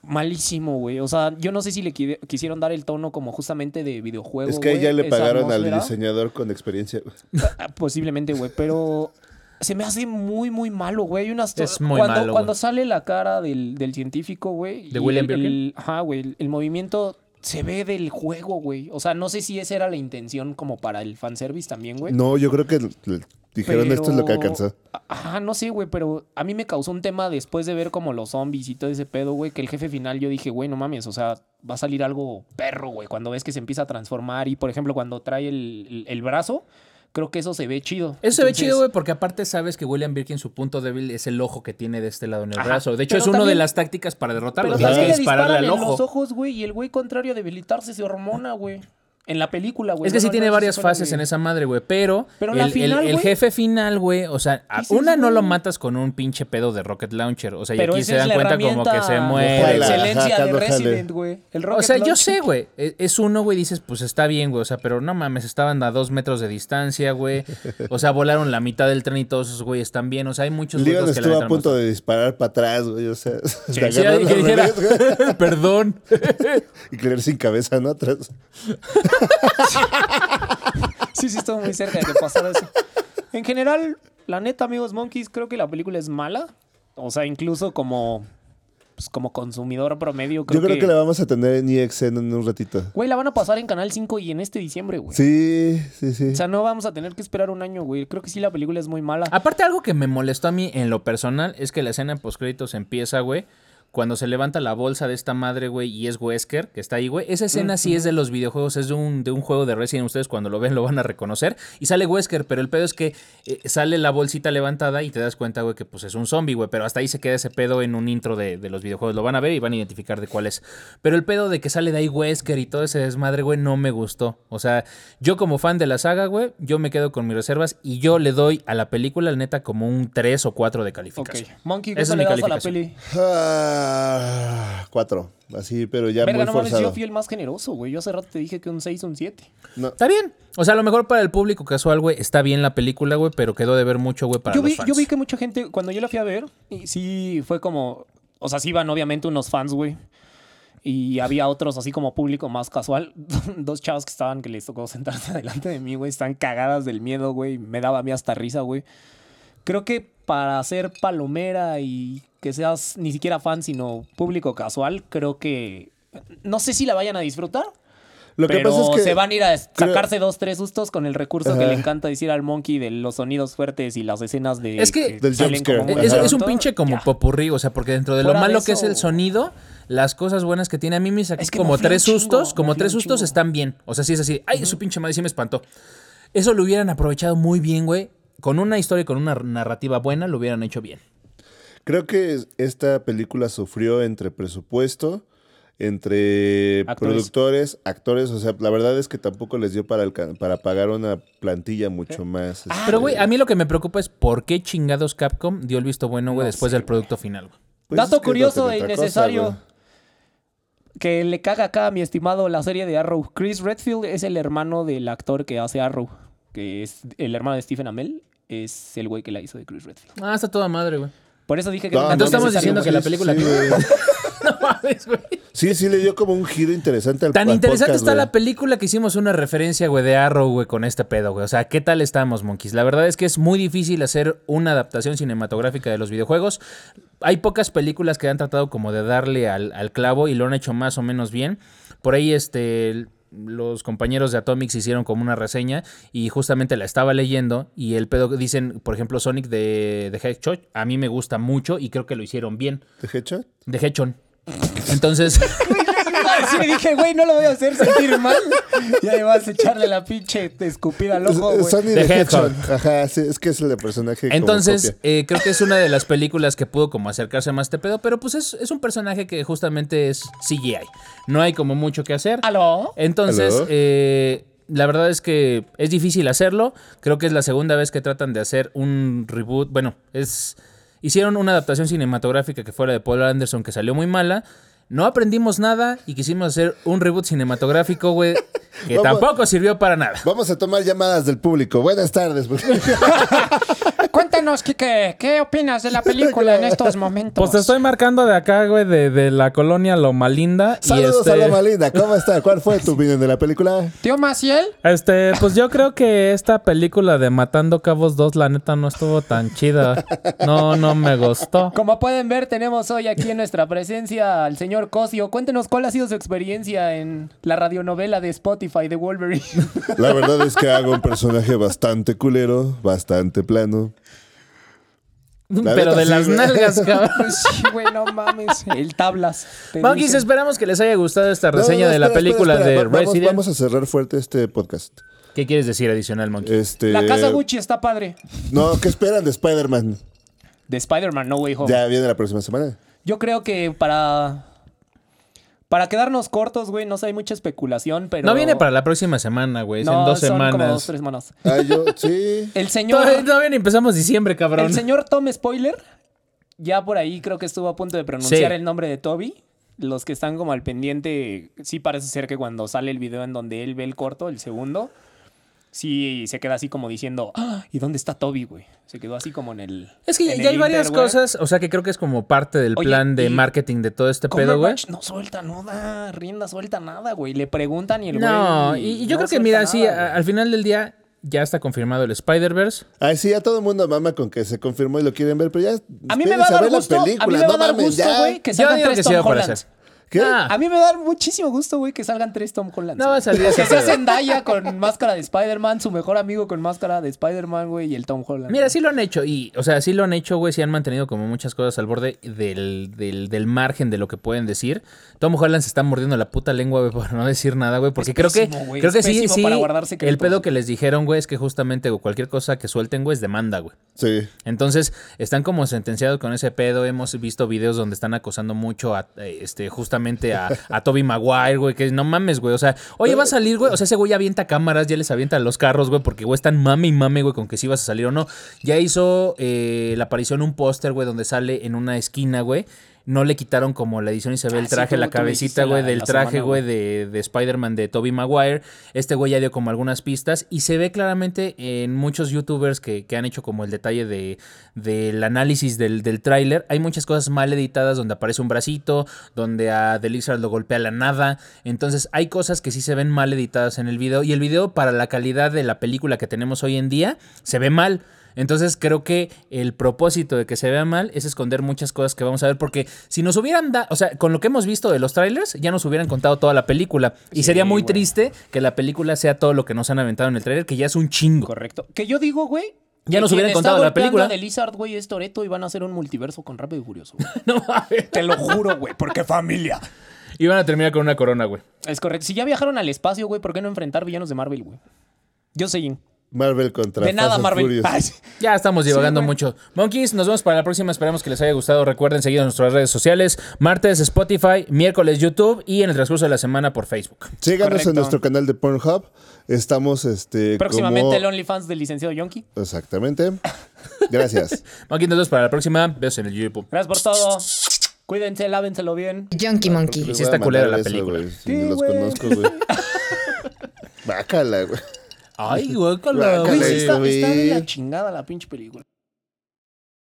malísimo, güey. O sea, yo no sé si le qui- quisieron dar el tono como justamente de videojuego. es que ahí güey, ya le pagaron al diseñador con experiencia. Ah, Posiblemente, güey, pero se me hace muy, muy malo, güey. Hay unas Es muy cuando, malo, Cuando sale la cara del, del científico, güey. ¿De y William el- el-? Ajá, güey. El, el movimiento se ve del juego, güey. O sea, no sé si esa era la intención como para el fanservice también, güey. No, yo creo que dijeron esto es lo que alcanzó. Ajá, no sé, güey, pero a mí me causó un tema después de ver como los zombies y todo ese pedo, güey, que el jefe final yo dije, güey, no mames, o sea, va a salir algo perro, güey, cuando ves que se empieza a transformar y, por ejemplo, cuando trae el, el- el brazo, creo que eso se ve chido. Eso se ve chido, güey, porque aparte sabes que William Birkin su punto débil es el ojo que tiene de este lado en el Ajá, brazo. De hecho, pero es una de las tácticas para derrotarlo. Pero Tienes que también le dispararle al en los ojo. ojos, güey, y el güey contrario a debilitarse se hormona, güey. En la película, güey. Es que No, sí no, tiene no, varias fases en esa madre, güey. Pero, Pero el, la el- final, el güey. jefe final, güey, o sea, a- una no güey. lo matas con un pinche pedo de rocket launcher. O sea, y aquí se dan la cuenta como que se muere. Ojalá. excelencia Ajá, de. Resident, güey. O sea, yo sé, güey. e- Es uno, güey, dices, pues está bien, güey. O sea, pero no mames, estaban a dos metros de distancia, güey. O sea, volaron la mitad del tren y todos esos güeyes están bien. O sea, hay muchos Leon que la estuvo a punto de disparar para atrás, güey, o sea, Sí, sí, que dijera, güey, Perdón. y caer sin cabeza, ¿no? Atrás. Sí, sí, estuvo muy cerca de que pasara eso. En general, la neta, amigos Monkeys, creo que la película es mala. O sea, incluso como, pues, como consumidor promedio, creo, Yo creo que... que la vamos a tener en EXN en un ratito. Güey, la van a pasar en Canal 5 y en este diciembre, güey. Sí, sí, sí. O sea, no vamos a tener que esperar un año, güey. Creo que sí la película es muy mala. Aparte, algo que me molestó a mí en lo personal es que la escena en postcréditos empieza, güey. Cuando se levanta la bolsa de esta madre, güey, y es Wesker, que está ahí, güey. Esa escena sí es de los videojuegos, es de un, de un juego de Resident. Ustedes cuando lo ven lo van a reconocer. Y sale Wesker, pero el pedo es que eh, sale la bolsita levantada y te das cuenta, güey, que pues es un zombie, güey. Pero hasta ahí se queda ese pedo en un intro de, de los videojuegos. Lo van a ver y van a identificar de cuál es. Pero el pedo de que sale de ahí Wesker y todo ese desmadre, güey, no me gustó. O sea, yo como fan de la saga, güey, yo me quedo con mis reservas y yo le doy a la película, neta, como un 3 o 4 de calificación. Monkey, Esa ¿cuánto es le mi das a la peli? Ah, cuatro. Así, pero ya Verga, muy no mames, forzado. yo fui el más generoso, güey. Yo hace rato te dije que un 6 un 7. No. Está bien. O sea, a lo mejor para el público casual, güey, está bien la película, güey, pero quedó de ver mucho, güey, para Yo los vi, fans. yo vi que mucha gente, cuando yo la fui a ver, y sí fue como. O sea, sí iban obviamente unos fans, güey. Y había otros así como público más casual. Dos chavos que estaban que les tocó sentarse delante de mí, güey. Están cagadas del miedo, güey. Me daba a mí hasta risa, güey. Creo que para ser palomera y que seas ni siquiera fan, sino público casual, creo que. No sé si la vayan a disfrutar. Lo que pero pasa es que se van a ir a creo- sacarse dos, tres sustos con el recurso que le encanta decir al Monkey de los sonidos fuertes y las escenas de. Es que- Del salen jumpscare. como Es, un pinche como Ya. popurrí, o sea, porque dentro de lo Fuera de malo que es el sonido, las cosas buenas que tiene a mí me saqué Es que como tres chingo, sustos, como tres sustos chingo. están bien. O sea, sí es así, ay, su pinche madre sí me espantó. Eso lo hubieran aprovechado muy bien, güey. Con una historia y con una narrativa buena lo hubieran hecho bien. Creo que esta película sufrió entre presupuesto entre Actores. productores, actores, o sea, la verdad es que tampoco les dio para, para pagar una plantilla mucho más. Ah, Pero, güey, este, a mí lo que me preocupa es por qué chingados Capcom dio el visto bueno, güey, después del producto final, güey. pues Dato es que no curioso e innecesario. cosa, que le caga acá a mi estimado la serie de Arrow. Chris Redfield es el hermano del actor que hace Arrow, que es el hermano de Stephen Amell. Es el güey que la hizo de Chris Redfield. Ah, está toda madre, güey. Por eso dije que No, no, Entonces estamos diciendo que la película- sí. No mames, güey. Sí, sí, le dio como un giro interesante al Tan al interesante podcast, está güey. la película que hicimos una referencia, güey, de Arrow, güey, con este pedo, güey. O sea, ¿qué tal estamos, monkeys? La verdad es que es muy difícil hacer una adaptación cinematográfica de los videojuegos. Hay pocas películas que han tratado como de darle al, al clavo y lo han hecho más o menos bien. Por ahí, este... Los compañeros de Atomics hicieron como una reseña y justamente la estaba leyendo y el pedo dicen, por ejemplo, Sonic de, de Hedgehog, a mí me gusta mucho y creo que lo hicieron bien. ¿De Headshot? De Hedgehog. Entonces, Sí, le dije, güey, no lo voy a hacer sentir mal. Y ahí vas a echarle la pinche escupida al ojo, güey. Sony The de Hedgehog. Hedgehog. Ajá, sí, es que es el personaje como Entonces, copia. eh, creo que es una de las películas que pudo como acercarse más a este pedo, pero pues es, es un personaje que justamente es CGI. No hay como mucho que hacer. ¿Aló? Entonces, ¿Aló? eh, la verdad es que es difícil hacerlo. Creo que es la segunda vez que tratan de hacer un reboot. Bueno, es hicieron una adaptación cinematográfica que fue la de Paul Anderson que salió muy mala. No aprendimos nada y quisimos hacer un reboot cinematográfico, güey, que Vamos. tampoco sirvió para nada. Vamos a tomar llamadas del público. Buenas tardes. Cuéntanos, Kike, ¿qué opinas de la película en estos momentos? Pues te estoy marcando de acá, güey, de, de la colonia Loma Linda. Saludos y este, a Loma Linda. ¿Cómo está? ¿Cuál fue tu opinión de la película? ¿Tío Maciel? Este, pues yo creo que esta película de Matando Cabos 2, la neta, no estuvo tan chida. No, no me gustó. Como pueden ver, tenemos hoy aquí en nuestra presencia al señor Cosio. Cuéntenos cuál ha sido su experiencia en la radionovela de Spotify de Wolverine. La verdad es que hago un personaje bastante culero, bastante plano. La Pero de sí, las güey. nalgas, cabrón. sí, güey, no mames. El tablas. Monkeys, esperamos que les haya gustado esta No, reseña no, de la película espera, espera. de Va- vamos, Resident. Vamos a cerrar fuerte este podcast. ¿Qué quieres decir adicional, Monkey? Este, La casa Gucci está padre. No, ¿qué esperan de Spider-Man? De Spider-Man No Way Home. Ya viene la próxima semana. Yo creo que para. Para quedarnos cortos, güey, no sé, hay mucha especulación, pero. No viene para la próxima semana, güey. Es No, en dos son semanas. como dos, tres semanas. Ah, yo, sí. El señor. Todavía, empezamos diciembre, cabrón. El señor Tom Spoiler, ya por ahí creo que estuvo a punto de pronunciar Sí. el nombre de Toby. Los que están como al pendiente, sí parece ser que cuando sale el video en donde él ve el corto, el segundo, sí se queda así como diciendo, "Ah, ¿y dónde está Toby, güey? Se quedó así como en el. Es que ya, hay varias güey. cosas, o sea que creo que es como parte del Oye, plan de marketing de todo este pedo, güey. No suelta nada, rienda suelta nada, güey. Le preguntan y el güey. No, y, y yo no creo que mira, sí, a- güey. al final del día ya está confirmado el Spider-Verse. Ay, sí, ya todo el mundo mama con que se confirmó y lo quieren ver, pero ya. A mí me va a dar ver la gusto, a mí película, me va no a dar mames, gusto, ya. güey, que Yo salgan digo tres que sí Tom va a Holland. aparecer. ¿Qué? Ah, A mí me va a dar muchísimo gusto, güey, que salgan tres Tom Holland. No va a salir ese Que sea. Zendaya con máscara de Spider-Man, su mejor amigo con máscara de Spider-Man, güey, y el Tom Holland. Mira, sí lo han hecho y, o sea, sí lo han hecho, güey, sí han mantenido como muchas cosas al borde del, del, del margen de lo que pueden decir. Tom Holland se está mordiendo la puta lengua, güey, por no decir nada, güey, porque Es creo pésimo, que, güey, creo es que sí, sí, el pedo que les dijeron, güey, es que justamente cualquier cosa que suelten, güey, es demanda, güey. Sí. Entonces, están como sentenciados con ese pedo. Hemos visto videos donde están acosando mucho a, eh, este, justamente a, a Toby Maguire, güey, que no mames, güey. O sea, oye, va a salir, güey. O sea, ese güey avienta cámaras, ya les avienta los carros, güey, porque, güey, están mame y mame, güey, con que si vas a salir o no. Ya hizo eh, la aparición un póster, güey, donde sale en una esquina, güey. No le quitaron como la edición y se ve Ah, el traje, la cabecita, güey, del traje, güey, de, de Spider-Man de Toby Maguire. Este güey ya dio como algunas pistas y se ve claramente en muchos youtubers que, que han hecho como el detalle de, del análisis del, del tráiler. Hay muchas cosas mal editadas donde aparece un bracito, donde a The Lizard lo golpea la nada. Entonces hay cosas que sí se ven mal editadas en el video y el video para la calidad de la película que tenemos hoy en día se ve mal. Entonces creo que el propósito de que se vea mal es esconder muchas cosas que vamos a ver porque si nos hubieran dado, o sea, con lo que hemos visto de los trailers, ya nos hubieran contado toda la película y sería muy güey. triste que la película sea todo lo que nos han aventado en el trailer, que ya es un chingo. Correcto. Que yo digo, güey. Ya nos hubieran contado la película. de Lizard, güey, es Toreto y van a hacer un multiverso con Rápido y Furioso. No mames. Te lo juro, güey, porque familia. Y van a terminar con una corona, güey. Es correcto. Si ya viajaron al espacio, güey, ¿por qué no enfrentar villanos de Marvel, güey? Yo sé. Marvel contra De nada, Fast and Marvel. Furious. Ay, sí. Ya estamos divagando mucho. Monkeys, nos vemos para la próxima. Esperamos que les haya gustado. Recuerden seguirnos en nuestras redes sociales. Martes Spotify, miércoles YouTube y en el transcurso de la semana por Facebook. Síganos Correcto. en nuestro canal de Pornhub. Estamos este Próximamente como- el OnlyFans del licenciado Yonki. Exactamente. Gracias. Monkeys, nos vemos para la próxima. Besos en el YouTube. Gracias por todo. Cuídense, lávenselo bien. Junkie Monkey. Les voy a está culera la película. güey, Sí, los güey. conozco, güey. Bácala, güey. Ay, guácala, Güey, está, está de la chingada la pinche película.